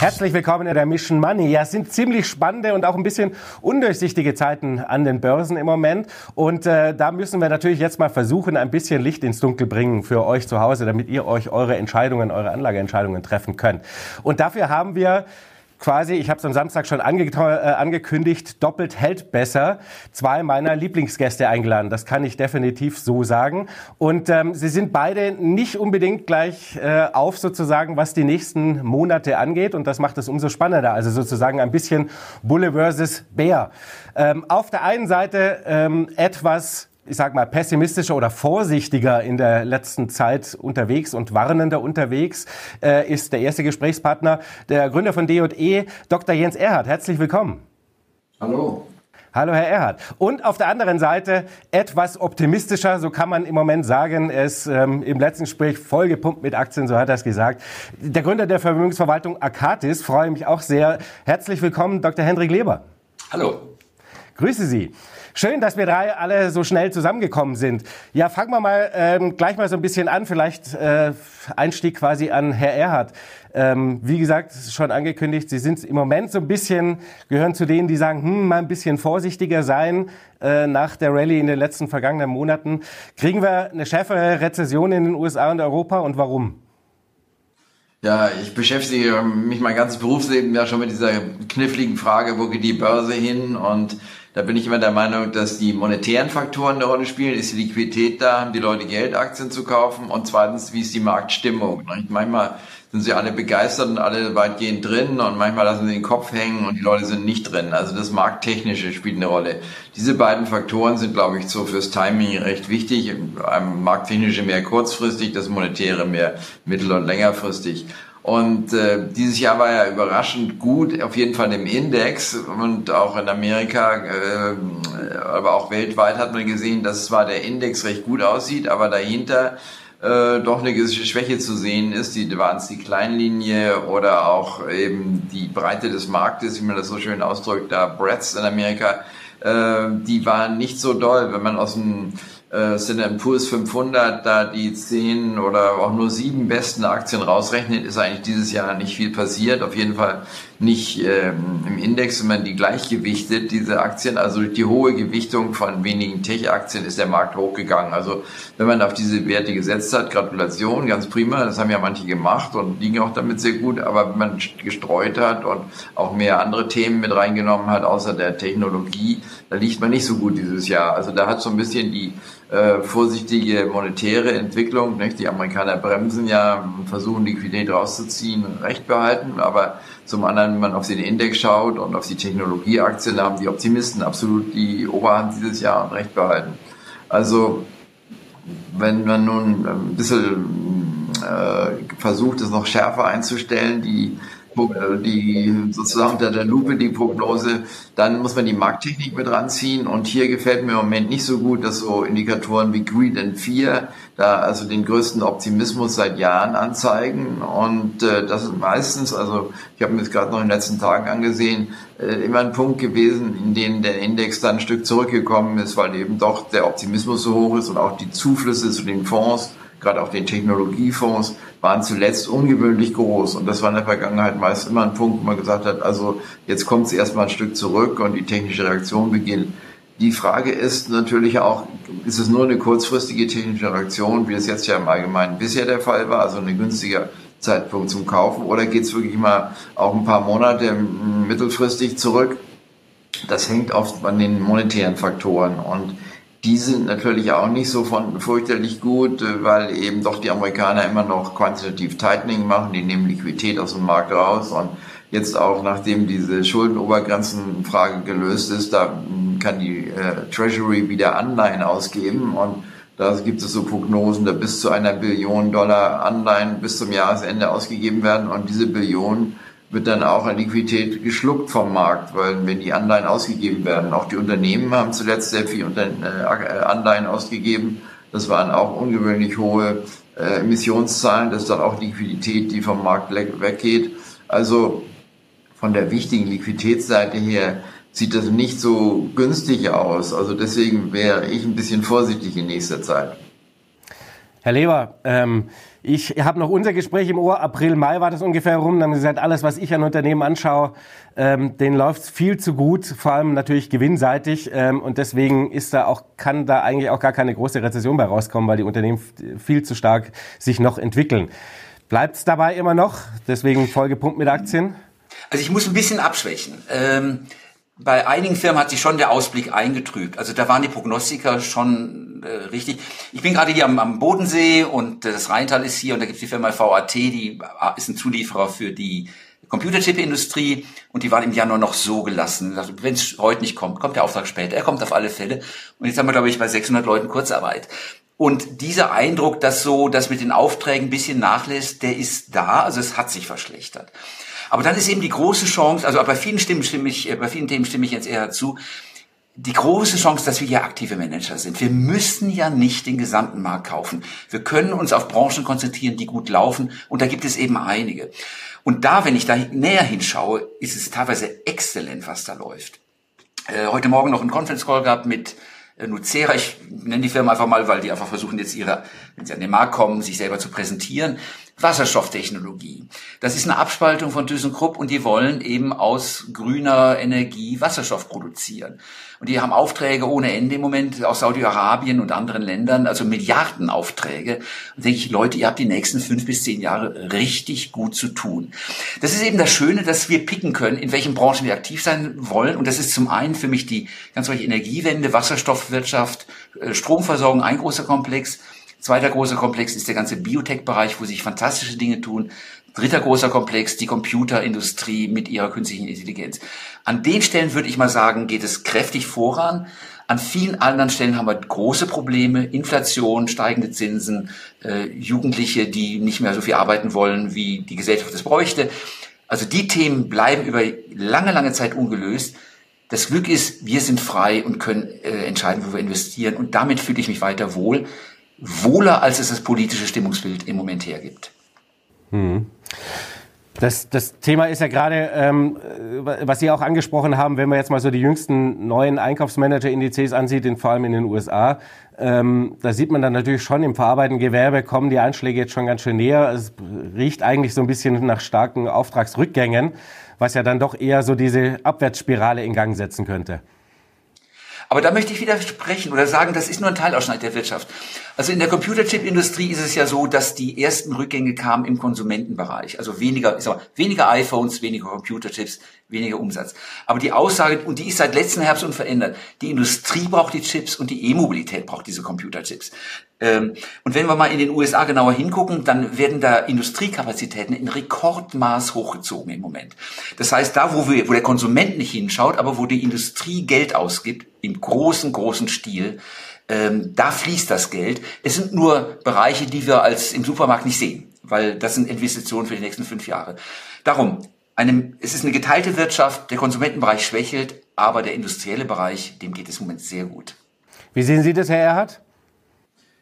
Herzlich willkommen in der Mission Money. Ja, es sind ziemlich spannende und auch ein bisschen undurchsichtige Zeiten an den Börsen im Moment. Und äh, da müssen wir natürlich jetzt mal versuchen, ein bisschen Licht ins Dunkel bringen für euch zu Hause, damit ihr euch eure Entscheidungen, eure Anlageentscheidungen treffen könnt. Und dafür haben wir quasi, ich habe es am Samstag schon ange äh, angekündigt, doppelt hält besser, zwei meiner Lieblingsgäste eingeladen. Das kann ich definitiv so sagen. Und ähm, sie sind beide nicht unbedingt gleich äh, auf sozusagen, was die nächsten Monate angeht. Und das macht es umso spannender. Also sozusagen ein bisschen Bulle versus Bär. Ähm, auf der einen Seite ähm, etwas ich sag mal, pessimistischer oder vorsichtiger in der letzten Zeit unterwegs und warnender unterwegs, äh, ist der erste Gesprächspartner, der Gründer von D&E, Dr. Jens Erhard. Herzlich willkommen. Hallo. Hallo, Herr Erhard. Und auf der anderen Seite etwas optimistischer, so kann man im Moment sagen. Ist ähm, im letzten Gespräch vollgepumpt mit Aktien, so hat er es gesagt. Der Gründer der Vermögensverwaltung Akatis, freue mich auch sehr. Herzlich willkommen, Dr. Hendrik Leber. Hallo. Grüße Sie. Schön, dass wir drei alle so schnell zusammengekommen sind. Ja, fangen wir mal ähm, gleich mal so ein bisschen an. Vielleicht äh, Einstieg quasi an Herr Erhard. Ähm, wie gesagt, schon angekündigt, Sie sind im Moment so ein bisschen, gehören zu denen, die sagen, hm, mal ein bisschen vorsichtiger sein äh, nach der Rallye in den letzten vergangenen Monaten. Kriegen wir eine schärfere Rezession in den USA und Europa und warum? Ja, ich beschäftige mich mein ganzes Berufsleben ja schon mit dieser kniffligen Frage, wo geht die Börse hin und da bin ich immer der Meinung, dass die monetären Faktoren eine Rolle spielen. Ist die Liquidität da? Haben die Leute Geld, Aktien zu kaufen? Und zweitens, wie ist die Marktstimmung? Manchmal sind sie alle begeistert und alle weitgehend drin und manchmal lassen sie den Kopf hängen und die Leute sind nicht drin. Also das Markttechnische spielt eine Rolle. Diese beiden Faktoren sind, glaube ich, so fürs Timing recht wichtig. Ein Markttechnische mehr kurzfristig, das Monetäre mehr mittel- und längerfristig. Und äh, dieses Jahr war ja überraschend gut, auf jeden Fall im Index und auch in Amerika, äh, aber auch weltweit hat man gesehen, dass zwar der Index recht gut aussieht, aber dahinter äh, doch eine gewisse Schwäche zu sehen ist. Die waren es die Kleinlinie oder auch eben die Breite des Marktes, wie man das so schön ausdrückt, da Breads in Amerika, äh, die waren nicht so doll, wenn man aus dem äh, Standard Poor's 500 da die zehn oder auch nur sieben besten Aktien rausrechnet, ist eigentlich dieses Jahr nicht viel passiert. Auf jeden Fall nicht ähm, im Index, man die gleichgewichtet, diese Aktien. Also durch die hohe Gewichtung von wenigen Tech-Aktien ist der Markt hochgegangen. Also wenn man auf diese Werte gesetzt hat, Gratulation, ganz prima. Das haben ja manche gemacht und liegen auch damit sehr gut. Aber wenn man gestreut hat und auch mehr andere Themen mit reingenommen hat, außer der Technologie, da liegt man nicht so gut dieses Jahr. Also da hat so ein bisschen die äh, vorsichtige monetäre Entwicklung. Nicht? Die Amerikaner bremsen ja, versuchen Liquidität rauszuziehen, recht behalten, aber zum anderen, wenn man auf den Index schaut und auf die Technologieaktien, haben die Optimisten absolut die Oberhand dieses Jahr und recht behalten. Also wenn man nun ein bisschen äh, versucht, es noch schärfer einzustellen, die die sozusagen unter der Lupe die Prognose, dann muss man die Markttechnik mit ranziehen. Und hier gefällt mir im Moment nicht so gut, dass so Indikatoren wie Greed and Fear da also den größten Optimismus seit Jahren anzeigen. Und äh, das ist meistens, also ich habe mir das gerade noch in den letzten Tagen angesehen, äh, immer ein Punkt gewesen, in dem der Index dann ein Stück zurückgekommen ist, weil eben doch der Optimismus so hoch ist und auch die Zuflüsse zu den Fonds gerade auch den Technologiefonds, waren zuletzt ungewöhnlich groß. Und das war in der Vergangenheit meist immer ein Punkt, wo man gesagt hat, also jetzt kommt es erstmal ein Stück zurück und die technische Reaktion beginnt. Die Frage ist natürlich auch, ist es nur eine kurzfristige technische Reaktion, wie es jetzt ja im Allgemeinen bisher der Fall war, also ein günstiger Zeitpunkt zum Kaufen, oder geht es wirklich mal auch ein paar Monate mittelfristig zurück? Das hängt oft an den monetären Faktoren und die sind natürlich auch nicht so von fürchterlich gut, äh, weil eben doch die Amerikaner immer noch quantitativ Tightening machen, die nehmen Liquidität aus dem Markt raus. Und jetzt auch nachdem diese Schuldenobergrenzenfrage gelöst ist, da hm, kann die äh, Treasury wieder Anleihen ausgeben. Und da gibt es so Prognosen, da bis zu einer Billion Dollar Anleihen bis zum Jahresende ausgegeben werden. Und diese Billion wird dann auch an Liquidität geschluckt vom Markt, weil wenn die Anleihen ausgegeben werden, auch die Unternehmen haben zuletzt sehr viel äh, Anleihen ausgegeben. Das waren auch ungewöhnlich hohe äh, Emissionszahlen. Das ist dann auch Liquidität, die vom Markt weggeht. Also von der wichtigen Liquiditätsseite her sieht das nicht so günstig aus. Also deswegen wäre ich ein bisschen vorsichtig in nächster Zeit. Herr Leber, ähm, ich habe noch unser Gespräch im Ohr, April, Mai war das ungefähr rum. Da haben Sie gesagt, alles, was ich an Unternehmen anschaue, ähm, denen läuft viel zu gut, vor allem natürlich gewinnseitig. Ähm, und deswegen ist da auch, kann da eigentlich auch gar keine große Rezession bei rauskommen, weil die Unternehmen viel zu stark sich noch entwickeln. Bleibt es dabei immer noch? Deswegen Folgepunkt mit Aktien? Also ich muss ein bisschen abschwächen. Ähm bei einigen Firmen hat sich schon der Ausblick eingetrübt. Also da waren die Prognostiker schon äh, richtig. Ich bin gerade hier am, am Bodensee und äh, das Rheintal ist hier und da gibt es die Firma VAT, die äh, ist ein Zulieferer für die Computerchip-Industrie und die waren im Januar noch so gelassen. Wenn es heute nicht kommt, kommt der Auftrag später. Er kommt auf alle Fälle. Und jetzt haben wir, glaube ich, bei 600 Leuten Kurzarbeit. Und dieser Eindruck, dass so, dass mit den Aufträgen ein bisschen nachlässt, der ist da. Also es hat sich verschlechtert. Aber dann ist eben die große Chance, also bei vielen Stimmen stimme ich, äh, bei vielen Themen stimme ich jetzt eher zu, die große Chance, dass wir hier aktive Manager sind. Wir müssen ja nicht den gesamten Markt kaufen. Wir können uns auf Branchen konzentrieren, die gut laufen. Und da gibt es eben einige. Und da, wenn ich da näher hinschaue, ist es teilweise exzellent, was da läuft. Äh, heute Morgen noch einen Conference Call gehabt mit äh, Nucera, ich nenne die Firma einfach mal, weil die einfach versuchen jetzt ihre, wenn sie an den Markt kommen, sich selber zu präsentieren. Wasserstofftechnologie. Das ist eine Abspaltung von ThyssenKrupp und die wollen eben aus grüner Energie Wasserstoff produzieren. Und die haben Aufträge ohne Ende im Moment aus Saudi-Arabien und anderen Ländern, also Milliardenaufträge. Und denke ich, Leute, ihr habt die nächsten fünf bis zehn Jahre richtig gut zu tun. Das ist eben das Schöne, dass wir picken können, in welchen Branchen wir aktiv sein wollen. Und das ist zum einen für mich die ganz solche Energiewende, Wasserstoffwirtschaft, äh, Stromversorgung, ein großer Komplex. Zweiter großer Komplex ist der ganze Biotech-Bereich, wo sich fantastische Dinge tun. Dritter großer Komplex, die Computerindustrie mit ihrer künstlichen Intelligenz. An den Stellen würde ich mal sagen, geht es kräftig voran. An vielen anderen Stellen haben wir große Probleme, Inflation, steigende Zinsen, äh, Jugendliche, die nicht mehr so viel arbeiten wollen, wie die Gesellschaft es bräuchte. Also die Themen bleiben über lange, lange Zeit ungelöst. Das Glück ist, wir sind frei und können äh, entscheiden, wo wir investieren. Und damit fühle ich mich weiter wohl wohler, als es das politische Stimmungsbild im Moment hergibt. Hm. Das, das Thema ist ja gerade, ähm, was Sie auch angesprochen haben, wenn man jetzt mal so die jüngsten neuen Einkaufsmanager-Indizes ansieht, in, vor allem in den USA, ähm, da sieht man dann natürlich schon im verarbeitenden Gewerbe kommen die Einschläge jetzt schon ganz schön näher. Es riecht eigentlich so ein bisschen nach starken Auftragsrückgängen, was ja dann doch eher so diese Abwärtsspirale in Gang setzen könnte. Aber da möchte ich widersprechen oder sagen, das ist nur ein Teilausschnitt der Wirtschaft. Also in der Computerchip-Industrie ist es ja so, dass die ersten Rückgänge kamen im Konsumentenbereich. Also weniger, ich sag mal, weniger iPhones, weniger Computerchips, weniger Umsatz. Aber die Aussage, und die ist seit letzten Herbst unverändert, die Industrie braucht die Chips und die E-Mobilität braucht diese Computerchips. Ähm, und wenn wir mal in den USA genauer hingucken, dann werden da Industriekapazitäten in Rekordmaß hochgezogen im Moment. Das heißt, da, wo, wir, wo der Konsument nicht hinschaut, aber wo die Industrie Geld ausgibt, im großen, großen Stil, ähm, da fließt das Geld. Es sind nur Bereiche, die wir als im Supermarkt nicht sehen, weil das sind Investitionen für die nächsten fünf Jahre. Darum, eine, es ist eine geteilte Wirtschaft, der Konsumentenbereich schwächelt, aber der industrielle Bereich, dem geht es im Moment sehr gut. Wie sehen Sie das, Herr Erhard?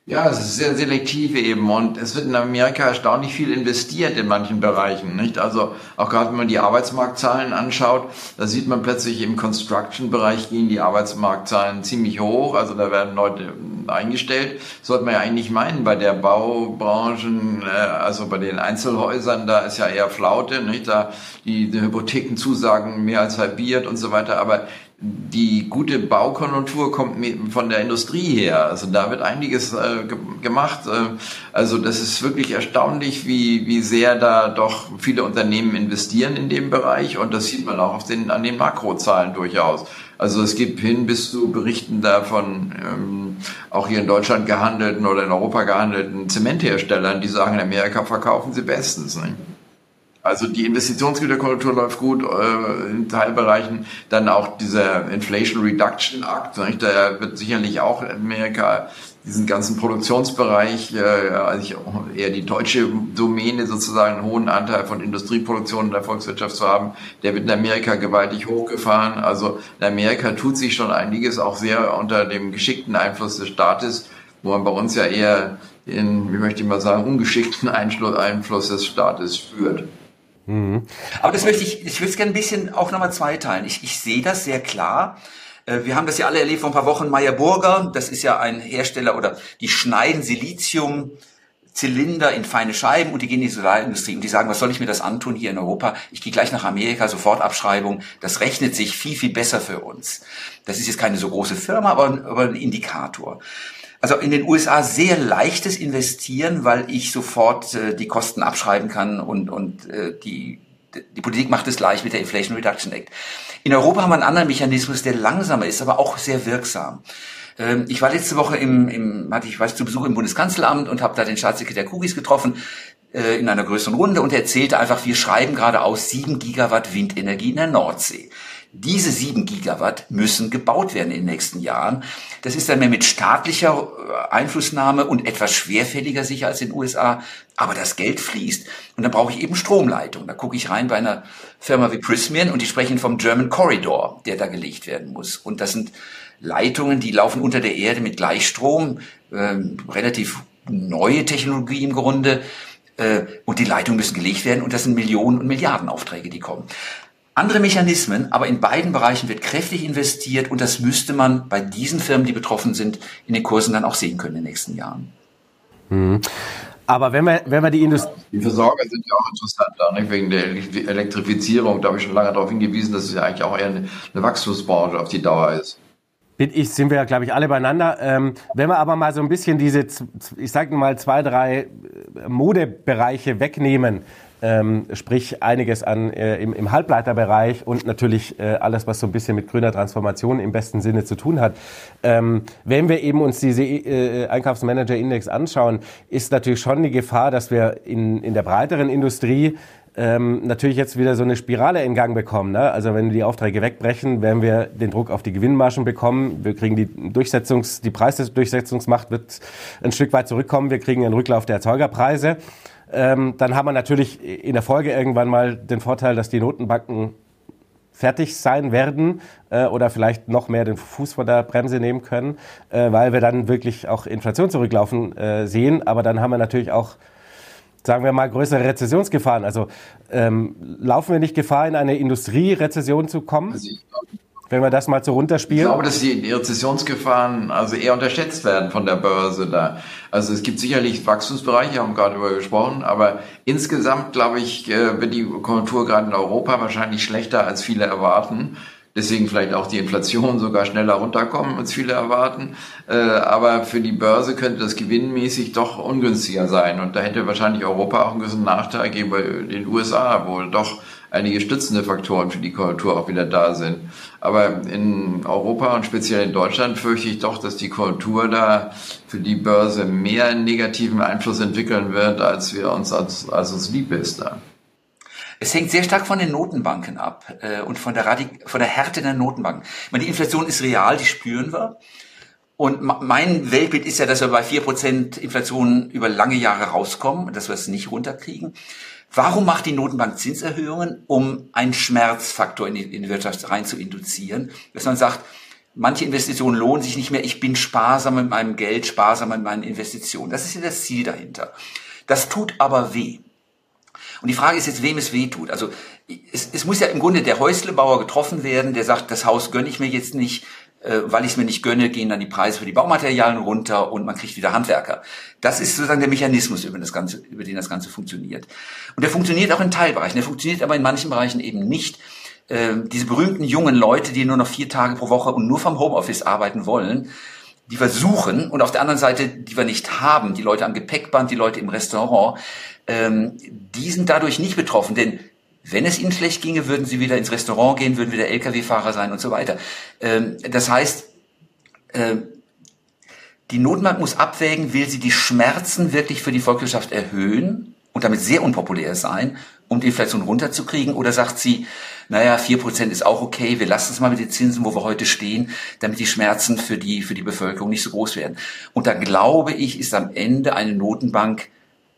Ja, es ist sehr selektiv eben und es wird in Amerika erstaunlich viel investiert in manchen Bereichen, nicht? Also auch gerade wenn man die Arbeitsmarktzahlen anschaut, da sieht man plötzlich im Construction-Bereich gehen die Arbeitsmarktzahlen ziemlich hoch, also da werden Leute eingestellt. Sollte man ja eigentlich meinen, bei der Baubranchen, äh, also bei den Einzelhäusern, da ist ja eher Flaute, nicht? Da die, die Hypothekenzusagen mehr als halbiert und so weiter, aber die gute Baukonjunktur kommt von der Industrie her. Also da wird einiges äh, gemacht. Äh, also das ist wirklich erstaunlich, wie, wie sehr da doch viele Unternehmen investieren in dem Bereich. Und das sieht man auch auf den, an den Makrozahlen durchaus. Also es gibt hin bis zu Berichten davon, ähm, auch hier in Deutschland gehandelten oder in Europa gehandelten Zementherstellern, die sagen, in Amerika verkaufen sie bestens. Nicht? Also die Investitionsgüterkonjunktur läuft gut äh, in Teilbereichen. Dann auch dieser Inflation Reduction Act, nicht? der wird sicherlich auch in Amerika diesen ganzen Produktionsbereich, äh, also eher die deutsche Domäne sozusagen einen hohen Anteil von Industrieproduktion in der Volkswirtschaft zu haben, der wird in Amerika gewaltig hochgefahren. Also in Amerika tut sich schon einiges auch sehr unter dem geschickten Einfluss des Staates, wo man bei uns ja eher den, wie möchte ich mal sagen, ungeschickten Einfluss des Staates spürt. Mhm. Aber das möchte ich, ich würde es gerne ein bisschen auch nochmal zweiteilen. Ich, ich sehe das sehr klar. Äh, wir haben das ja alle erlebt vor ein paar Wochen. Meyer Burger, das ist ja ein Hersteller oder die schneiden Silizium Zylinder in feine Scheiben und die gehen in die Solarindustrie und die sagen, was soll ich mir das antun hier in Europa? Ich gehe gleich nach Amerika, sofort Abschreibung. Das rechnet sich viel, viel besser für uns. Das ist jetzt keine so große Firma, aber, aber ein Indikator. Also in den USA sehr leichtes Investieren, weil ich sofort äh, die Kosten abschreiben kann und, und äh, die, die Politik macht es gleich mit der Inflation Reduction Act. In Europa haben wir einen anderen Mechanismus, der langsamer ist, aber auch sehr wirksam. Ähm, ich war letzte Woche im, im hatte ich weiß zu Besuch im Bundeskanzleramt und habe da den Staatssekretär Kugis getroffen äh, in einer größeren Runde und er erzählte einfach, wir schreiben gerade aus sieben Gigawatt Windenergie in der Nordsee. Diese sieben Gigawatt müssen gebaut werden in den nächsten Jahren. Das ist dann mehr mit staatlicher äh, Einflussnahme und etwas schwerfälliger sicher als in den USA. Aber das Geld fließt. Und dann brauche ich eben Stromleitung. Da gucke ich rein bei einer Firma wie Prysmian und die sprechen vom German Corridor, der da gelegt werden muss. Und das sind Leitungen, die laufen unter der Erde mit Gleichstrom, äh, relativ neue Technologie im Grunde. Äh, und die Leitungen müssen gelegt werden und das sind Millionen und Milliarden Aufträge, die kommen. Andere Mechanismen, aber in beiden Bereichen wird kräftig investiert und das müsste man bei diesen Firmen, die betroffen sind, in den Kursen dann auch sehen können in den nächsten Jahren. Mhm. Aber wenn wir, wenn wir die Industrie. Die Versorger sind ja auch interessant, da, nicht? wegen der Elektrifizierung. Da habe ich schon lange darauf hingewiesen, dass es ja eigentlich auch eher eine, eine Wachstumsbranche auf die Dauer ist bin ich, sind wir ja, glaube ich, alle beieinander. Ähm, wenn wir aber mal so ein bisschen diese, ich sage mal, zwei, drei äh, Modebereiche wegnehmen, ähm, sprich einiges an äh, im, im Halbleiterbereich und natürlich äh, alles, was so ein bisschen mit grüner Transformation im besten Sinne zu tun hat. Ähm, wenn wir eben uns diese äh, Einkaufsmanager-Index anschauen, ist natürlich schon die Gefahr, dass wir in, in der breiteren Industrie ähm, natürlich jetzt wieder so eine Spirale in Gang bekommen. Ne? Also wenn die Aufträge wegbrechen, werden wir den Druck auf die Gewinnmargen bekommen. Wir kriegen die Durchsetzungs, die Preisdurchsetzungsmacht wird ein Stück weit zurückkommen. Wir kriegen einen Rücklauf der Erzeugerpreise. Ähm, dann haben wir natürlich in der Folge irgendwann mal den Vorteil, dass die Notenbanken fertig sein werden äh, oder vielleicht noch mehr den Fuß von der Bremse nehmen können, äh, weil wir dann wirklich auch Inflation zurücklaufen äh, sehen. Aber dann haben wir natürlich auch sagen wir mal, größere Rezessionsgefahren? Also ähm, laufen wir nicht Gefahr, in eine Industrierezession zu kommen? Also wenn wir das mal so runterspielen? Ich glaube, dass die Rezessionsgefahren also eher unterschätzt werden von der Börse da. Also es gibt sicherlich Wachstumsbereiche, haben gerade darüber gesprochen, aber insgesamt glaube ich, äh, wird die Konjunktur gerade in Europa wahrscheinlich schlechter als viele erwarten. Deswegen vielleicht auch die Inflation sogar schneller runterkommen, als viele erwarten. Äh, aber für die Börse könnte das gewinnmäßig doch ungünstiger sein. Und da hätte wahrscheinlich Europa auch einen gewissen Nachteil gegenüber den USA, wo doch einige stützende Faktoren für die Konjunktur auch wieder da sind. Aber in Europa und speziell in Deutschland fürchte ich doch, dass die Konjunktur da für die Börse mehr negativen Einfluss entwickeln wird, als wir uns als, als uns lieb ist da. Es hängt sehr stark von den Notenbanken ab äh, und von der, Radik von der Härte der Notenbanken. Ich meine, die Inflation ist real, die spüren wir. Und mein Weltbild ist ja, dass wir bei vier Prozent Inflation über lange Jahre rauskommen, dass wir es nicht runterkriegen. Warum macht die Notenbank Zinserhöhungen? Um einen Schmerzfaktor in die, in die Wirtschaft rein zu induzieren. Dass man sagt, manche Investitionen lohnen sich nicht mehr, ich bin sparsam mit meinem Geld, sparsam mit meinen Investitionen. Das ist ja das Ziel dahinter. Das tut aber weh. Und die Frage ist jetzt, wem es weh tut. Also es, es muss ja im Grunde der Häuslebauer getroffen werden, der sagt, das Haus gönne ich mir jetzt nicht, äh, weil ich es mir nicht gönne, gehen dann die Preise für die Baumaterialien runter und man kriegt wieder Handwerker. Das ist sozusagen der Mechanismus, über, das Ganze, über den das Ganze funktioniert. Und der funktioniert auch in Teilbereichen, der funktioniert aber in manchen Bereichen eben nicht. Äh, diese berühmten jungen Leute, die nur noch vier Tage pro Woche und nur vom Homeoffice arbeiten wollen, die versuchen und auf der anderen Seite, die wir nicht haben, die Leute am Gepäckband, die Leute im Restaurant, ähm, die sind dadurch nicht betroffen, denn wenn es ihnen schlecht ginge, würden sie wieder ins Restaurant gehen, würden wieder Lkw-Fahrer sein und so weiter. Ähm, das heißt, äh, die Notenbank muss abwägen, will sie die Schmerzen wirklich für die Volkswirtschaft erhöhen und damit sehr unpopulär sein, um die Inflation runterzukriegen, oder sagt sie, naja, vier Prozent ist auch okay, wir lassen es mal mit den Zinsen, wo wir heute stehen, damit die Schmerzen für die, für die Bevölkerung nicht so groß werden. Und da glaube ich, ist am Ende eine Notenbank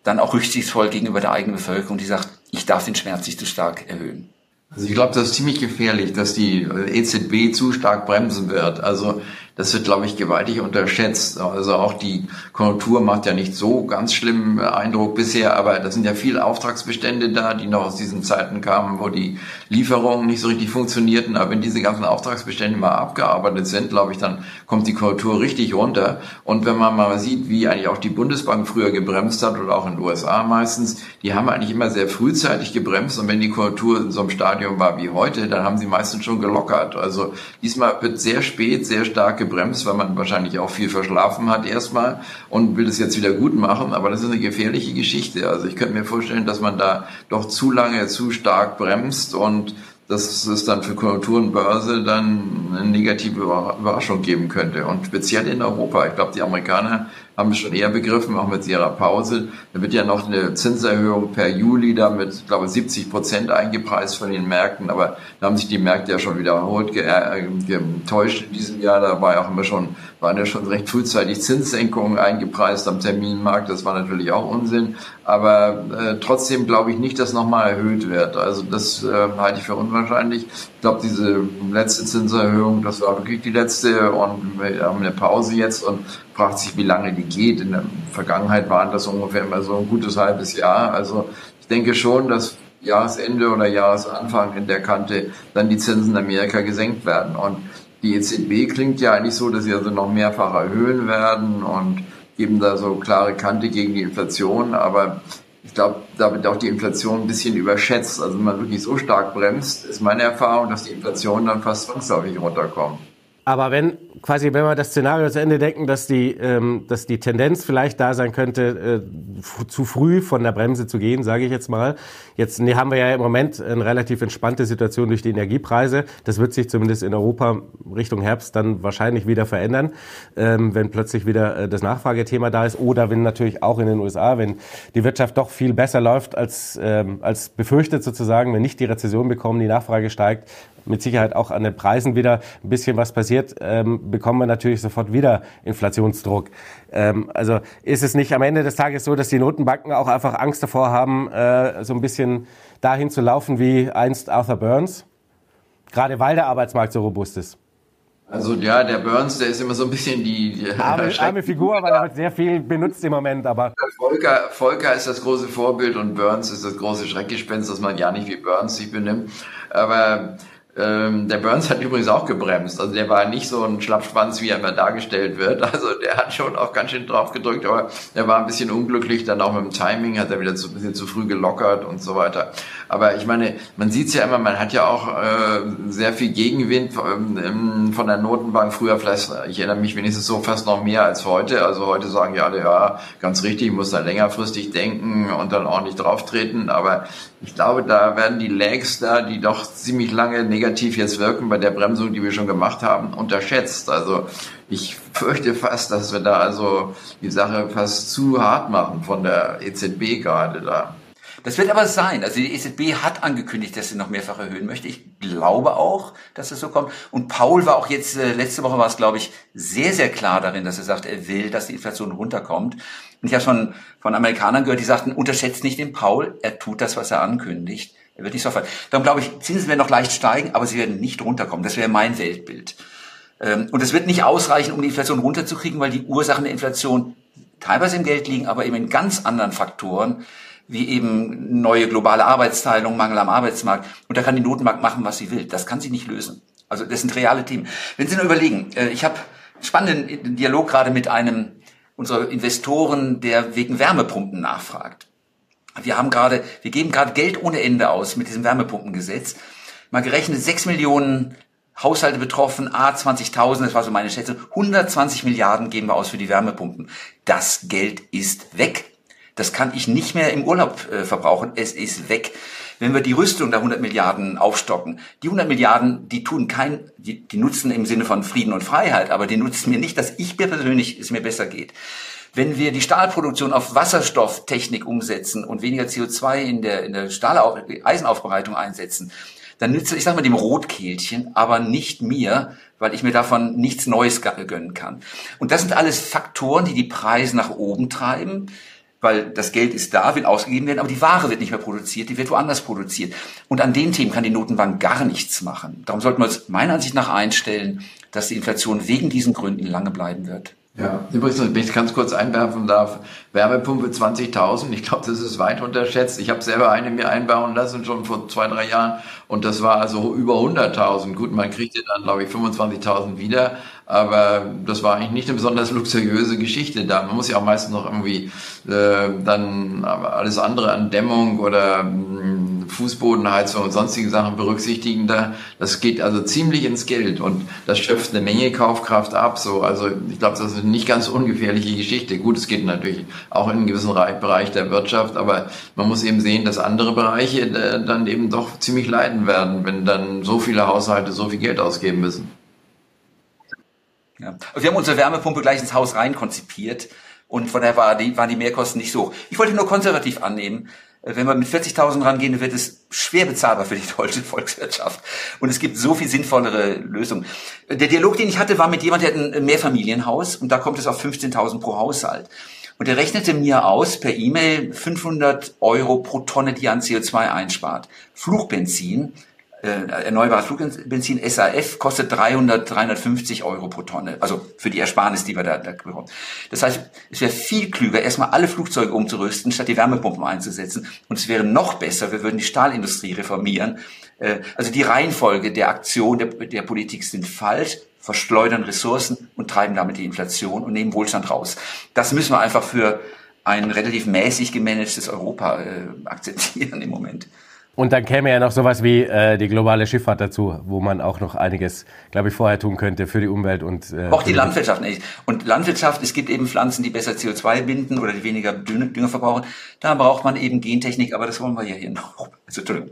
dann auch rücksichtsvoll gegenüber der eigenen Bevölkerung, die sagt, ich darf den Schmerz nicht zu stark erhöhen. Also ich glaube, das ist ziemlich gefährlich, dass die EZB zu stark bremsen wird. Also das wird, glaube ich, gewaltig unterschätzt. Also auch die Konjunktur macht ja nicht so ganz schlimmen Eindruck bisher, aber da sind ja viele Auftragsbestände da, die noch aus diesen Zeiten kamen, wo die Lieferungen nicht so richtig funktionierten. Aber wenn diese ganzen Auftragsbestände mal abgearbeitet sind, glaube ich, dann kommt die Konjunktur richtig runter. Und wenn man mal sieht, wie eigentlich auch die Bundesbank früher gebremst hat oder auch in den USA meistens, die haben eigentlich immer sehr frühzeitig gebremst. Und wenn die Konjunktur in so einem Stadium war wie heute, dann haben sie meistens schon gelockert. Also diesmal wird sehr spät, sehr stark gebremst gebremst, weil man wahrscheinlich auch viel verschlafen hat erstmal und will es jetzt wieder gut machen. Aber das ist eine gefährliche Geschichte. Also ich könnte mir vorstellen, dass man da doch zu lange, zu stark bremst und dass es dann für Konjunkturenbörse dann eine negative Überraschung geben könnte. Und speziell in Europa. Ich glaube, die Amerikaner haben es schon eher begriffen, auch mit ihrer Pause. Da wird ja noch eine Zinserhöhung per Juli damit, ich glaube, 70 Prozent eingepreist von den Märkten. Aber da haben sich die Märkte ja schon wiederholt äh, getäuscht in diesem Jahr. Da war ja auch immer schon, waren ja schon recht frühzeitig Zinssenkungen eingepreist am Terminmarkt. Das war natürlich auch Unsinn. Aber äh, trotzdem glaube ich nicht, dass nochmal erhöht wird. Also das äh, halte ich für unwahrscheinlich. Ich glaube, diese letzte Zinserhöhung, das war wirklich die letzte und wir haben eine Pause jetzt und fragt sich, wie lange die geht. In der Vergangenheit waren das ungefähr immer so ein gutes halbes Jahr. Also ich denke schon, dass Jahresende oder Jahresanfang in der Kante dann die Zinsen in Amerika gesenkt werden. Und die EZB klingt ja eigentlich so, dass sie also noch mehrfach erhöhen werden und geben da so klare Kante gegen die Inflation. Aber ich glaube, da wird auch die Inflation ein bisschen überschätzt. Also wenn man wirklich so stark bremst, ist meine Erfahrung, dass die Inflation dann fast zwangsläufig runterkommt. Aber wenn quasi, wenn wir das Szenario zu Ende denken, dass die, ähm, dass die Tendenz vielleicht da sein könnte, äh, zu früh von der Bremse zu gehen, sage ich jetzt mal. Jetzt nee, haben wir ja im Moment eine relativ entspannte Situation durch die Energiepreise. Das wird sich zumindest in Europa Richtung Herbst dann wahrscheinlich wieder verändern, ähm, wenn plötzlich wieder äh, das Nachfragethema da ist oder wenn natürlich auch in den USA, wenn die Wirtschaft doch viel besser läuft als, ähm, als befürchtet sozusagen, wenn nicht die Rezession bekommen, die Nachfrage steigt, mit Sicherheit auch an den Preisen wieder ein bisschen was passiert, ähm, bekommen wir natürlich sofort wieder Inflationsdruck. Ähm, also ist es nicht am Ende des Tages so, dass die Notenbanken auch einfach Angst davor haben, äh, so ein bisschen dahin zu laufen wie einst Arthur Burns? Gerade weil der Arbeitsmarkt so robust ist. Also ja, der Burns, der ist immer so ein bisschen die, die arme, arme Figur, weil er halt sehr viel benutzt im Moment. Aber Volker, Volker ist das große Vorbild und Burns ist das große Schreckgespenst, dass man ja nicht wie Burns sich benimmt. Aber ähm, der Burns hat übrigens auch gebremst. Also der war nicht so ein Schlappschwanz, wie er immer dargestellt wird. Also der hat schon auch ganz schön drauf gedrückt, aber er war ein bisschen unglücklich. Dann auch mit dem Timing hat er wieder zu, ein bisschen zu früh gelockert und so weiter. Aber ich meine, man sieht es ja immer, man hat ja auch äh, sehr viel Gegenwind ähm, von der Notenbank. Früher vielleicht, ich erinnere mich wenigstens so fast noch mehr als heute. Also heute sagen ja alle, ja, ganz richtig, muss da längerfristig denken und dann ordentlich drauftreten. Aber ich glaube, da werden die Lags da, die doch ziemlich lange negativ jetzt wirken bei der Bremsung, die wir schon gemacht haben, unterschätzt. Also ich fürchte fast, dass wir da also die Sache fast zu hart machen von der EZB gerade da. Das wird aber sein. Also die EZB hat angekündigt, dass sie noch mehrfach erhöhen möchte. Ich glaube auch, dass es so kommt. Und Paul war auch jetzt, äh, letzte Woche war es, glaube ich, sehr, sehr klar darin, dass er sagt, er will, dass die Inflation runterkommt. Und ich habe schon von Amerikanern gehört, die sagten, unterschätzt nicht den Paul, er tut das, was er ankündigt. Er wird nicht sofort. Darum glaube ich, Zinsen werden noch leicht steigen, aber sie werden nicht runterkommen. Das wäre mein Weltbild. Ähm, und es wird nicht ausreichen, um die Inflation runterzukriegen, weil die Ursachen der Inflation teilweise im Geld liegen, aber eben in ganz anderen Faktoren, wie eben neue globale Arbeitsteilung, Mangel am Arbeitsmarkt. Und da kann die Notenbank machen, was sie will. Das kann sie nicht lösen. Also das sind reale Themen. Wenn Sie nur überlegen, äh, ich habe einen spannenden Dialog gerade mit einem unserer Investoren, der wegen Wärmepumpen nachfragt. Wir haben gerade, wir geben gerade Geld ohne Ende aus mit diesem Wärmepumpengesetz. Mal gerechnet, 6 Millionen Haushalte betroffen, A 20.000, das war so meine Schätzung, 120 Milliarden geben wir aus für die Wärmepumpen. Das Geld ist weg. Das kann ich nicht mehr im Urlaub äh, verbrauchen. Es ist weg. Wenn wir die Rüstung der 100 Milliarden aufstocken, die 100 Milliarden, die tun kein, die, die nutzen im Sinne von Frieden und Freiheit, aber die nutzen mir nicht, dass ich mir persönlich es mir besser geht. Wenn wir die Stahlproduktion auf Wasserstofftechnik umsetzen und weniger CO2 in der, in der Stahl Eisenaufbereitung einsetzen, dann nütze ich sag mal dem Rotkehlchen, aber nicht mir, weil ich mir davon nichts Neues gönnen kann. Und das sind alles Faktoren, die die Preise nach oben treiben weil das Geld ist da, will ausgegeben werden, aber die Ware wird nicht mehr produziert, die wird woanders produziert. Und an den Themen kann die Notenbank gar nichts machen. Darum sollten wir uns meiner Ansicht nach einstellen, dass die Inflation wegen diesen Gründen lange bleiben wird. Ja, übrigens, wenn ich ganz kurz einwerfen darf, Wärmepumpe 20.000, ich glaube, das ist weit unterschätzt. Ich habe selber eine mir einbauen lassen, schon vor zwei, drei Jahren, und das war also über 100.000. Gut, man kriegte dann, glaube ich, 25.000 wieder, aber das war eigentlich nicht eine besonders luxuriöse Geschichte da. Man muss ja auch meistens noch irgendwie äh, dann alles andere an Dämmung oder mh, hm, Fußbodenheizung und sonstige Sachen berücksichtigen. Da, das geht also ziemlich ins Geld und das schöpft eine Menge Kaufkraft ab. So, also ich glaube, das ist eine nicht ganz ungefährliche Geschichte. Gut, es geht natürlich auch in einen gewissen Bereich der Wirtschaft, aber man muss eben sehen, dass andere Bereiche äh, dann eben doch ziemlich leiden werden, wenn dann so viele Haushalte so viel Geld ausgeben müssen. Ja. Wir haben unsere Wärmepumpe gleich ins Haus rein konzipiert und von daher war die, waren die Mehrkosten nicht so hoch. Ich wollte nur konservativ annehmen, wenn wir mit 40.000 rangehen, wird es schwer bezahlbar für die deutsche Volkswirtschaft. Und es gibt so viel sinnvollere Lösungen. Der Dialog, den ich hatte, war mit jemandem, der hat ein Mehrfamilienhaus und da kommt es auf 15.000 pro Haushalt. Und er rechnete mir aus per E-Mail 500 Euro pro Tonne, die er an CO2 einspart. Flugbenzin äh, erneuerbares Flugbenzin SAF kostet 300, 350 Euro pro Tonne. Also für die Ersparnis, die wir da, da bekommen. Das heißt, es wäre viel klüger, erstmal alle Flugzeuge umzurüsten, statt die Wärmepumpen einzusetzen. Und es wäre noch besser, wir würden die Stahlindustrie reformieren. Äh, also die Reihenfolge der Aktion der, der Politik sind falsch verschleudern Ressourcen und treiben damit die Inflation und nehmen Wohlstand raus. Das müssen wir einfach für ein relativ mäßig gemanagtes Europa äh, akzeptieren im Moment. Und dann käme ja noch sowas wie äh, die globale Schifffahrt dazu, wo man auch noch einiges, glaube ich, vorher tun könnte für die Umwelt und äh, auch die Landwirtschaft nicht. Und Landwirtschaft, es gibt eben Pflanzen, die besser CO2 binden oder die weniger Dünger verbrauchen. Da braucht man eben Gentechnik, aber das wollen wir ja hier noch. Also, Entschuldigung.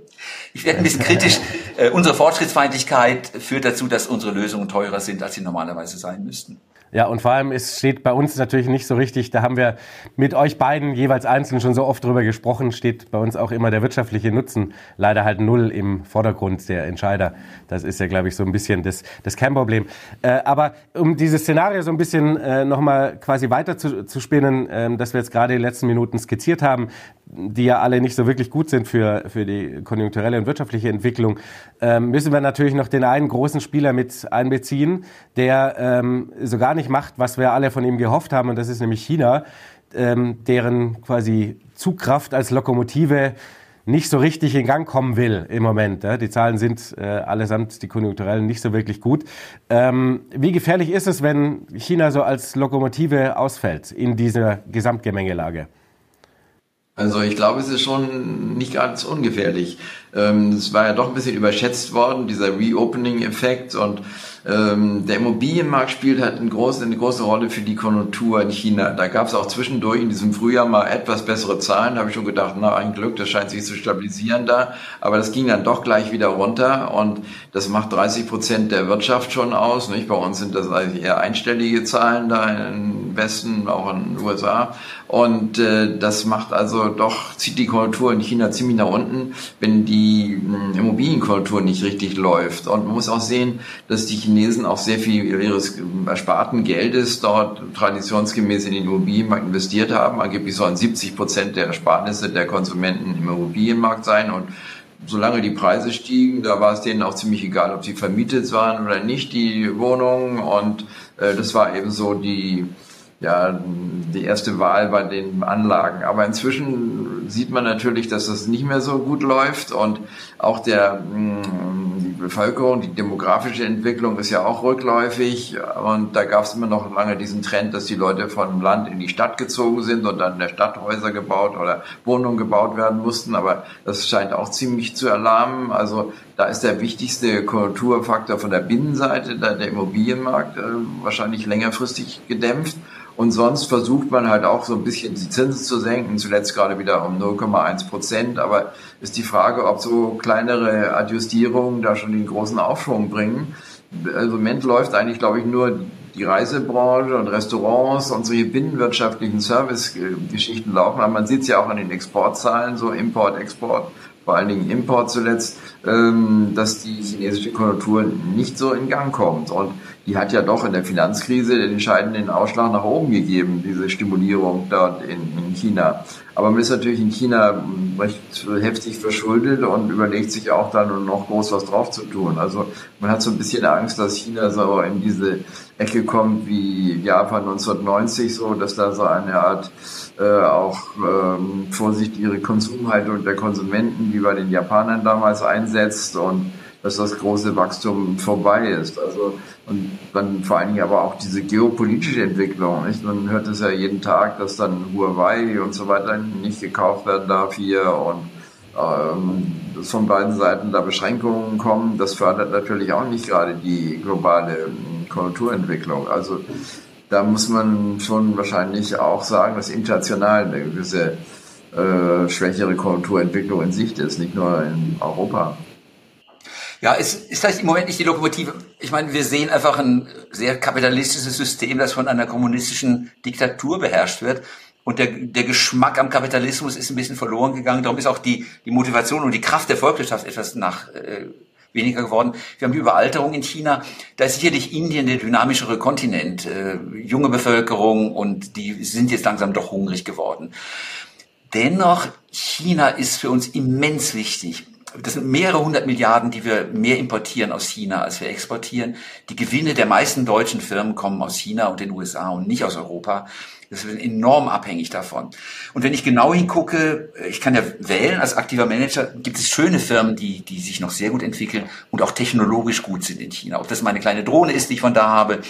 Ich werde ein bisschen kritisch. Äh, unsere Fortschrittsfeindlichkeit führt dazu, dass unsere Lösungen teurer sind, als sie normalerweise sein müssten. Ja, und vor allem, es steht bei uns natürlich nicht so richtig, da haben wir mit euch beiden jeweils einzeln schon so oft drüber gesprochen, steht bei uns auch immer der wirtschaftliche Nutzen leider halt null im Vordergrund der Entscheider. Das ist ja, glaube ich, so ein bisschen das, das Kernproblem. Äh, aber um dieses Szenario so ein bisschen äh, nochmal quasi weiter zu, zu spinnen, äh, das wir jetzt gerade die letzten Minuten skizziert haben, die ja alle nicht so wirklich gut sind für, für die konjunkturelle und wirtschaftliche Entwicklung, ähm, müssen wir natürlich noch den einen großen Spieler mit einbeziehen, der ähm, so gar nicht macht, was wir alle von ihm gehofft haben, und das ist nämlich China, ähm, deren quasi Zugkraft als Lokomotive nicht so richtig in Gang kommen will im Moment. Ja. Die Zahlen sind äh, allesamt, die konjunkturellen, nicht so wirklich gut. Ähm, wie gefährlich ist es, wenn China so als Lokomotive ausfällt in dieser Gesamtgemengelage? Also ich glaube, es ist schon nicht ganz ungefährlich. Ähm, es war ja doch ein bisschen überschätzt worden, dieser Reopening-Effekt und ähm, der Immobilienmarkt spielt halt eine große, eine große Rolle für die Konjunktur in China. Da gab es auch zwischendurch in diesem Frühjahr mal etwas bessere Zahlen. Da habe ich schon gedacht, na ein Glück, das scheint sich zu stabilisieren da. Aber das ging dann doch gleich wieder runter und das macht 30 Prozent der Wirtschaft schon aus. Nicht? Bei uns sind das eigentlich eher einstellige Zahlen da im Westen, auch in den USA. Und äh, das macht also doch, zieht die Konjunktur in China ziemlich nach unten, wenn die äh, Immobilienkonjunktur nicht richtig läuft. Und man muss auch sehen, dass die Chinesen auch sehr viel ihres ersparten Geldes dort traditionsgemäß in den Immobilienmarkt investiert haben. Angeblich sollen 70 Prozent der Ersparnisse der Konsumenten im Immobilienmarkt sein und solange die Preise stiegen, da war es denen auch ziemlich egal, ob sie vermietet waren oder nicht, die Wohnungen. Und äh, das war eben so die, ja, die erste Wahl bei den Anlagen. Aber inzwischen sieht man natürlich, dass das nicht mehr so gut läuft und auch der, mm, die Bevölkerung, die demografische Entwicklung ist ja auch rückläufig und da gab es immer noch lange diesen Trend, dass die Leute vom Land in die Stadt gezogen sind und dann in der Stadt Häuser gebaut oder Wohnungen gebaut werden mussten, aber das scheint auch ziemlich zu erlahmen. Also da ist der wichtigste Konjunkturfaktor von der Binnenseite, der Immobilienmarkt, äh, wahrscheinlich längerfristig gedämpft. Und sonst versucht man halt auch so ein bisschen die Zinsen zu senken, zuletzt gerade wieder um 0,1 Prozent. Aber ist die Frage, ob so kleinere Adjustierungen da schon den großen Aufschwung bringen. Also Im Moment läuft eigentlich, glaube ich, nur die Reisebranche und Restaurants und solche binnenwirtschaftlichen Service-Geschichten laufen. Aber man sieht es ja auch an den Exportzahlen, so Import, Export, vor allen Dingen Import zuletzt, ähm, dass die chinesische Konjunktur nicht so in Gang kommt. Und die hat ja doch in der Finanzkrise den entscheidenden Ausschlag nach oben gegeben, diese Stimulierung dort in, in China. Aber man ist natürlich in China recht heftig verschuldet und überlegt sich auch dann noch groß was drauf zu tun. Also man hat so ein bisschen Angst, dass China so in diese Ecke kommt wie Japan 1990, so dass da so eine Art äh, auch ähm, Vorsicht ihre Konsumhaltung der Konsumenten, wie bei den Japanern damals einsetzt und dass das große Wachstum vorbei ist. Also und dann vor allen Dingen aber auch diese geopolitische Entwicklung. Nicht? Man hört es ja jeden Tag, dass dann Huawei und so weiter nicht gekauft werden darf hier und ähm, dass von beiden Seiten da Beschränkungen kommen. Das fördert natürlich auch nicht gerade die globale ähm, Konjunkturentwicklung. Also da muss man schon wahrscheinlich auch sagen, dass international eine gewisse äh, schwächere Konjunkturentwicklung in Sicht ist, nicht nur in Europa. Ja, es ist vielleicht im Moment nicht die Lokomotive. Ich meine, wir sehen einfach ein sehr kapitalistisches System, das von einer kommunistischen Diktatur beherrscht wird. Und der, der Geschmack am Kapitalismus ist ein bisschen verloren gegangen. Darum ist auch die, die Motivation und die Kraft der Volkswirtschaft etwas nach äh, weniger geworden. Wir haben die Überalterung in China. Da ist sicherlich Indien der dynamischere Kontinent. Äh, junge Bevölkerung und die sind jetzt langsam doch hungrig geworden. Dennoch, China ist für uns immens wichtig das sind mehrere hundert Milliarden, die wir mehr importieren aus China, als wir exportieren. Die Gewinne der meisten deutschen Firmen kommen aus China und den USA und nicht aus Europa. Das ist enorm abhängig davon. Und wenn ich genau hingucke, ich kann ja wählen als aktiver Manager, gibt es schöne Firmen, die, die sich noch sehr gut entwickeln und auch technologisch gut sind in China. Ob das meine kleine Drohne ist, die ich von da habe,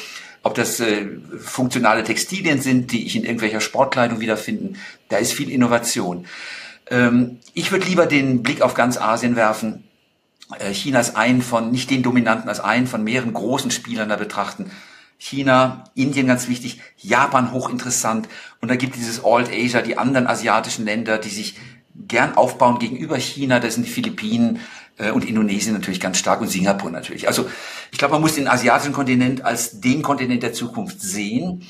ob das äh, funktionale Textilien sind, die ich in irgendwelcher Sportkleidung wiederfinden, da ist viel Innovation. Ähm, ich würde lieber den Blick auf ganz Asien werfen. Äh, China ist ein von, nicht den Dominanten, als einen von mehreren großen Spielern da betrachten. China, Indien ganz wichtig, Japan hochinteressant und da gibt dieses Alt Asia, die anderen asiatischen Länder, die sich gern aufbauen gegenüber China, das sind die Philippinen äh, und Indonesien natürlich ganz stark und Singapur natürlich. Also ich glaube, man muss den asiatischen Kontinent als den Kontinent der Zukunft sehen.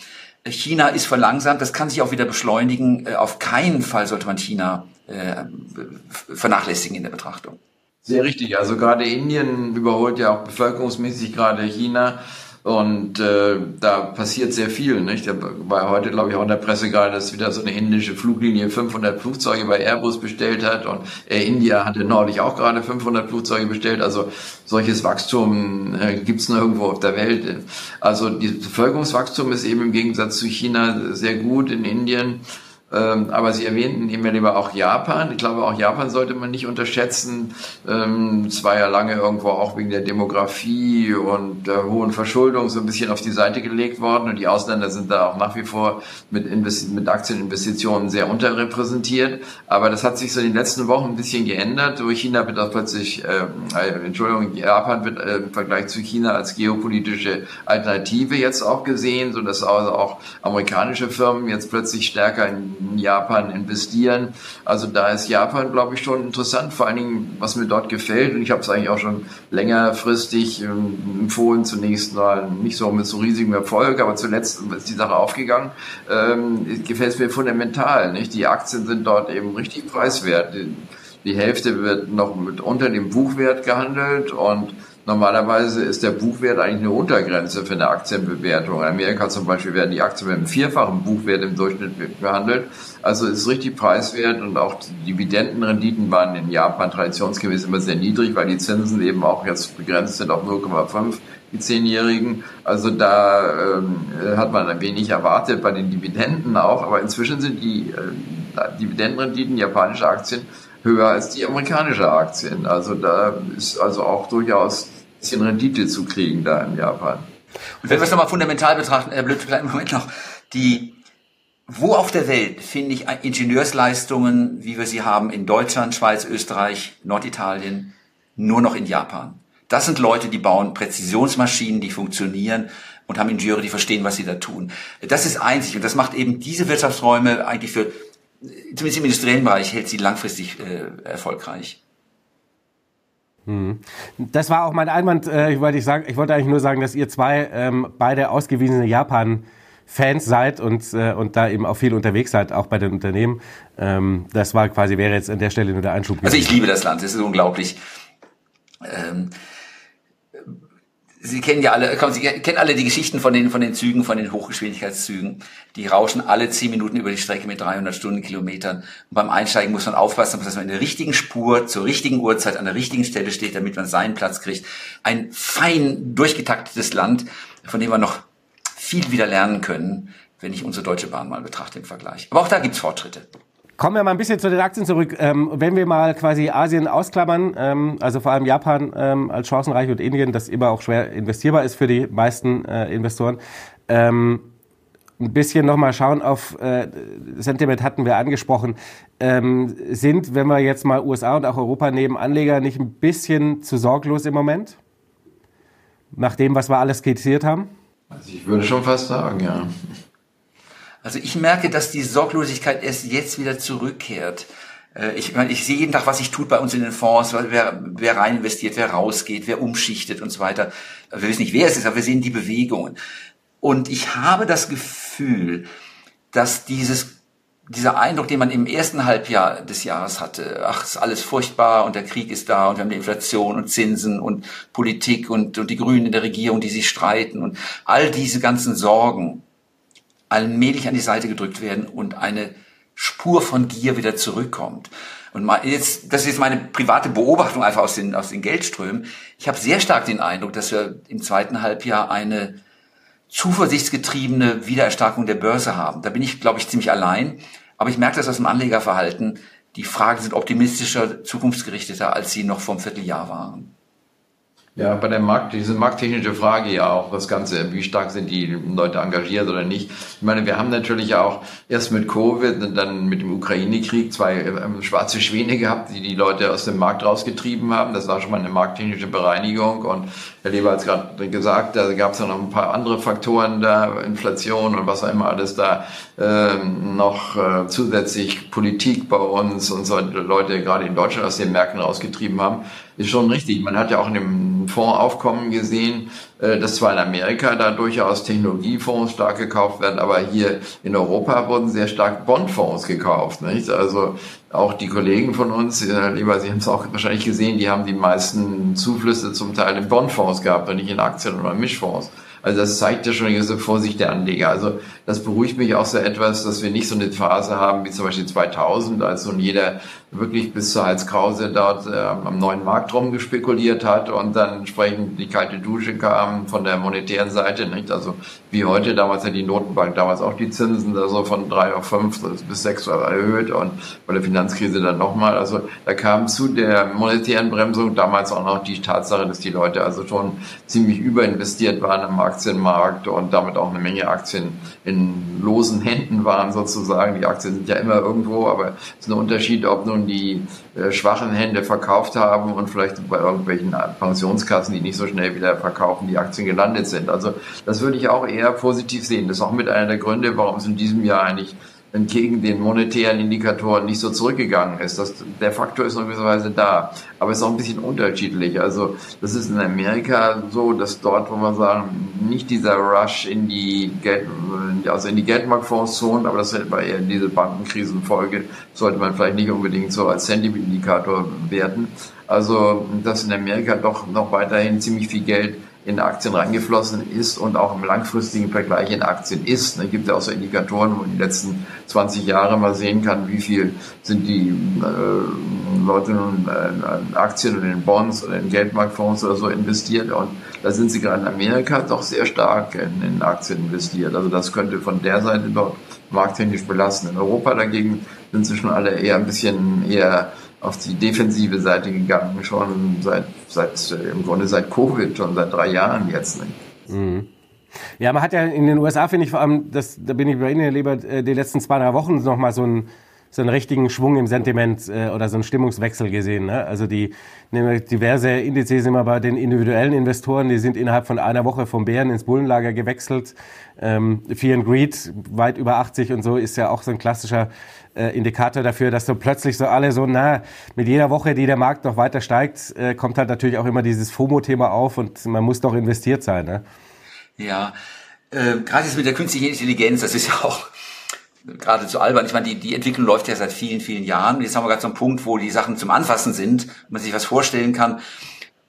China ist verlangsamt, das kann sich auch wieder beschleunigen. Äh, auf keinen Fall sollte man China äh, vernachlässigen in der Betrachtung. Sehr richtig. Also gerade Indien überholt ja auch bevölkerungsmäßig gerade China. Und äh, da passiert sehr viel. Nicht? Da war heute, glaube ich, auch in der Presse gerade, dass wieder so eine indische Fluglinie 500 Flugzeuge bei Airbus bestellt hat. Und Air India hatte neulich auch gerade 500 Flugzeuge bestellt. Also solches Wachstum äh, gibt es nirgendwo auf der Welt. Also das Bevölkerungswachstum ist eben im Gegensatz zu China sehr gut in Indien. Ähm, aber Sie erwähnten immer lieber auch Japan. Ich glaube, auch Japan sollte man nicht unterschätzen. Ähm, es war ja lange irgendwo auch wegen der Demografie und der hohen Verschuldung so ein bisschen auf die Seite gelegt worden. Und die Ausländer sind da auch nach wie vor mit, Investi mit Aktieninvestitionen sehr unterrepräsentiert. Aber das hat sich so in den letzten Wochen ein bisschen geändert. Durch China wird auch plötzlich, äh, äh, Entschuldigung, Japan wird äh, im Vergleich zu China als geopolitische Alternative jetzt auch gesehen, so dass also auch amerikanische Firmen jetzt plötzlich stärker in Japan investieren. Also da ist Japan, glaube ich, schon interessant. Vor allen Dingen, was mir dort gefällt, und ich habe es eigentlich auch schon längerfristig ähm, empfohlen, zunächst mal nicht so mit so riesigem Erfolg, aber zuletzt ist die Sache aufgegangen, ähm, gefällt es mir fundamental. Nicht? Die Aktien sind dort eben richtig preiswert. Die, die Hälfte wird noch mit unter dem Buchwert gehandelt und Normalerweise ist der Buchwert eigentlich eine Untergrenze für eine Aktienbewertung. In Amerika zum Beispiel werden die Aktien mit einem vierfachen Buchwert im Durchschnitt behandelt. Also ist richtig preiswert und auch die Dividendenrenditen waren in Japan traditionsgemäß immer sehr niedrig, weil die Zinsen eben auch jetzt begrenzt sind auf 0,5 die Zehnjährigen. Also da ähm, hat man ein wenig erwartet bei den Dividenden auch, aber inzwischen sind die äh, Dividendenrenditen japanischer Aktien höher als die amerikanische Aktien. Also da ist also auch durchaus bisschen Rendite zu kriegen da in Japan. Und wenn wir es nochmal fundamental betrachten, Herr Blöd, kleinen Moment noch, die, wo auf der Welt finde ich Ingenieursleistungen, wie wir sie haben in Deutschland, Schweiz, Österreich, Norditalien, nur noch in Japan? Das sind Leute, die bauen Präzisionsmaschinen, die funktionieren und haben Ingenieure, die verstehen, was sie da tun. Das ist einzig und das macht eben diese Wirtschaftsräume eigentlich für, zumindest im industriellen Bereich, hält sie langfristig äh, erfolgreich. Hm. Das war auch mein Einwand. Äh, ich, wollte sagen, ich wollte eigentlich nur sagen, dass ihr zwei ähm, beide ausgewiesene Japan- Fans seid und, äh, und da eben auch viel unterwegs seid, auch bei den Unternehmen. Ähm, das war quasi, wäre jetzt an der Stelle nur der Einschub. Also ich liebe das Land, es ist unglaublich. Ähm, Sie kennen ja alle, Sie kennen alle die Geschichten von den, von den Zügen, von den Hochgeschwindigkeitszügen. Die rauschen alle zehn Minuten über die Strecke mit 300 Stundenkilometern. Und beim Einsteigen muss man aufpassen, dass man in der richtigen Spur, zur richtigen Uhrzeit, an der richtigen Stelle steht, damit man seinen Platz kriegt. Ein fein durchgetaktetes Land, von dem wir noch viel wieder lernen können, wenn ich unsere Deutsche Bahn mal betrachte im Vergleich. Aber auch da gibt's Fortschritte. Kommen wir mal ein bisschen zu den Aktien zurück. Ähm, wenn wir mal quasi Asien ausklammern, ähm, also vor allem Japan ähm, als chancenreich und Indien, das immer auch schwer investierbar ist für die meisten äh, Investoren. Ähm, ein bisschen nochmal schauen auf äh, Sentiment hatten wir angesprochen. Ähm, sind, wenn wir jetzt mal USA und auch Europa nehmen, Anleger nicht ein bisschen zu sorglos im Moment? Nach dem, was wir alles skizziert haben? Also ich würde schon fast sagen, ja. Also ich merke, dass die Sorglosigkeit erst jetzt wieder zurückkehrt. Äh, ich, meine, ich sehe jeden Tag, was sich tut bei uns in den Fonds, wer, wer rein investiert, wer rausgeht, wer umschichtet und so weiter. Wir wissen nicht, wer es ist, aber wir sehen die Bewegungen. Und ich habe das Gefühl, dass dieses dieser Eindruck, den man im ersten Halbjahr des Jahres hatte, ach, ist alles furchtbar und der Krieg ist da und wir haben die Inflation und Zinsen und Politik und, und die Grünen in der Regierung, die sich streiten und all diese ganzen Sorgen, allmählich an die Seite gedrückt werden und eine Spur von Gier wieder zurückkommt. Und jetzt, das ist jetzt meine private Beobachtung einfach aus den, aus den Geldströmen. Ich habe sehr stark den Eindruck, dass wir im zweiten Halbjahr eine zuversichtsgetriebene Wiedererstarkung der Börse haben. Da bin ich, glaube ich, ziemlich allein. Aber ich merke das aus dem Anlegerverhalten. Die Fragen sind optimistischer, zukunftsgerichteter, als sie noch vor einem Vierteljahr waren. Ja, bei der Markt, diese markttechnische Frage ja auch das Ganze, wie stark sind die Leute engagiert oder nicht. Ich meine, wir haben natürlich auch erst mit Covid und dann mit dem Ukraine-Krieg zwei ähm, schwarze Schwäne gehabt, die die Leute aus dem Markt rausgetrieben haben. Das war schon mal eine markttechnische Bereinigung und Herr Leber hat es gerade gesagt, da gab es ja noch ein paar andere Faktoren da, Inflation und was auch immer alles da ähm, noch äh, zusätzlich Politik bei uns und so Leute gerade in Deutschland aus den Märkten rausgetrieben haben ist schon richtig. Man hat ja auch in dem Fondsaufkommen gesehen, äh, dass zwar in Amerika da durchaus Technologiefonds stark gekauft werden, aber hier in Europa wurden sehr stark Bondfonds gekauft. Nicht? Also auch die Kollegen von uns, äh, lieber, Sie haben es auch wahrscheinlich gesehen, die haben die meisten Zuflüsse zum Teil in Bondfonds gehabt und nicht in Aktien oder Mischfonds. Also das zeigt ja schon eine gewisse Vorsicht der Anleger. Also das beruhigt mich auch so etwas, dass wir nicht so eine Phase haben wie zum Beispiel 2000, als nun jeder wirklich bis zur Halskrause dort äh, am neuen Markt rumgespekuliert hat und dann entsprechend die kalte Dusche kam von der monetären Seite. Nicht? Also wie heute, damals hat die Notenbank damals auch die Zinsen da so von drei auf fünf bis sechs erhöht und bei der Finanzkrise dann nochmal. Also da kam zu der monetären Bremsung damals auch noch die Tatsache, dass die Leute also schon ziemlich überinvestiert waren am Aktienmarkt und damit auch eine Menge Aktien in losen Händen waren sozusagen. Die Aktien sind ja immer irgendwo, aber es ist ein Unterschied, ob nun die äh, schwachen Hände verkauft haben und vielleicht bei irgendwelchen Pensionskassen, die nicht so schnell wieder verkaufen, die Aktien gelandet sind. Also das würde ich auch eher positiv sehen. Das ist auch mit einer der Gründe, warum es in diesem Jahr eigentlich entgegen den monetären Indikatoren nicht so zurückgegangen ist. Das, der Faktor ist in gewisser Weise da, aber ist auch ein bisschen unterschiedlich. Also das ist in Amerika so, dass dort, wo man sagen, nicht dieser Rush in die Geld, also in die Geldmarktfondszonen, aber das war eher diese Bankenkrisenfolge, sollte man vielleicht nicht unbedingt so als Sentiment-Indikator werten. Also dass in Amerika doch noch weiterhin ziemlich viel Geld in Aktien reingeflossen ist und auch im langfristigen Vergleich in Aktien ist. Es gibt ja auch so Indikatoren, wo man die letzten 20 Jahre mal sehen kann, wie viel sind die äh, Leute nun in Aktien oder in Bonds oder in Geldmarktfonds oder so investiert. Und da sind sie gerade in Amerika doch sehr stark in, in Aktien investiert. Also das könnte von der Seite dort markttechnisch belasten. In Europa dagegen sind sie schon alle eher ein bisschen eher auf die defensive Seite gegangen, schon seit, seit im Grunde seit Covid, schon seit drei Jahren jetzt. Mhm. Ja, man hat ja in den USA, finde ich vor allem, das, da bin ich bei Ihnen, lieber, äh, die letzten zwei, drei Wochen nochmal so einen, so einen richtigen Schwung im Sentiment äh, oder so einen Stimmungswechsel gesehen. Ne? Also die diverse Indizes immer bei den individuellen Investoren, die sind innerhalb von einer Woche vom Bären ins Bullenlager gewechselt. Ähm, Fear and Greed, weit über 80 und so, ist ja auch so ein klassischer äh, Indikator dafür, dass so plötzlich so alle so, na, mit jeder Woche, die der Markt noch weiter steigt, äh, kommt halt natürlich auch immer dieses FOMO-Thema auf und man muss doch investiert sein. Ne? Ja, äh, gerade jetzt mit der künstlichen Intelligenz, das ist ja auch gerade zu albern. Ich meine, die, die Entwicklung läuft ja seit vielen, vielen Jahren. Jetzt haben wir gerade so einen Punkt, wo die Sachen zum Anfassen sind, man sich was vorstellen kann.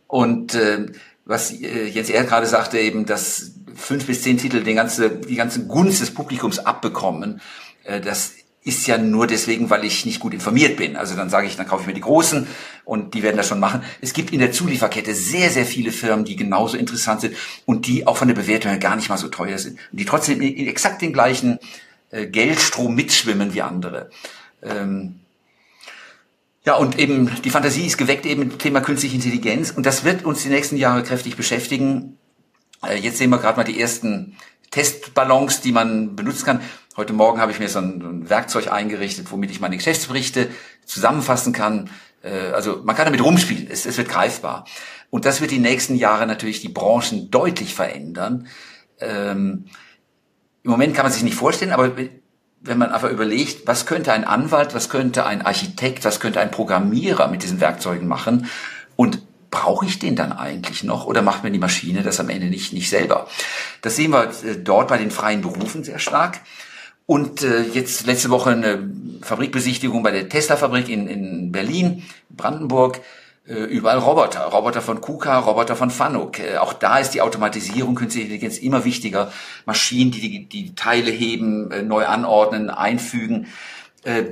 Und äh, was äh, Jens Ehr gerade sagte, eben, dass fünf bis zehn Titel den ganze, die ganze Gunst des Publikums abbekommen, äh, das ist ja nur deswegen, weil ich nicht gut informiert bin. Also dann sage ich, dann kaufe ich mir die Großen und die werden das schon machen. Es gibt in der Zulieferkette sehr, sehr viele Firmen, die genauso interessant sind und die auch von der Bewertung her gar nicht mal so teuer sind und die trotzdem in exakt den gleichen äh, Geldstrom mitschwimmen wie andere. Ähm, ja, und eben die Fantasie ist geweckt eben mit dem Thema künstliche Intelligenz und das wird uns die nächsten Jahre kräftig beschäftigen. Äh, jetzt sehen wir gerade mal die ersten Testballons, die man benutzen kann. Heute Morgen habe ich mir so ein, ein Werkzeug eingerichtet, womit ich meine Geschäftsberichte zusammenfassen kann. Äh, also man kann damit rumspielen, es, es wird greifbar. Und das wird die nächsten Jahre natürlich die Branchen deutlich verändern. Ähm, Im Moment kann man sich nicht vorstellen, aber wenn man einfach überlegt, was könnte ein Anwalt, was könnte ein Architekt, was könnte ein Programmierer mit diesen Werkzeugen machen und brauche ich den dann eigentlich noch oder macht mir die Maschine das am Ende nicht, nicht selber? Das sehen wir äh, dort bei den freien Berufen sehr stark. Und äh, jetzt letzte Woche eine Fabrikbesichtigung bei der Tesla-Fabrik in, in Berlin, Brandenburg. Äh, überall Roboter, Roboter von KUKA, Roboter von Fanuc. Äh, auch da ist die Automatisierung, künstliche Intelligenz immer wichtiger. Maschinen, die die, die Teile heben, äh, neu anordnen, einfügen.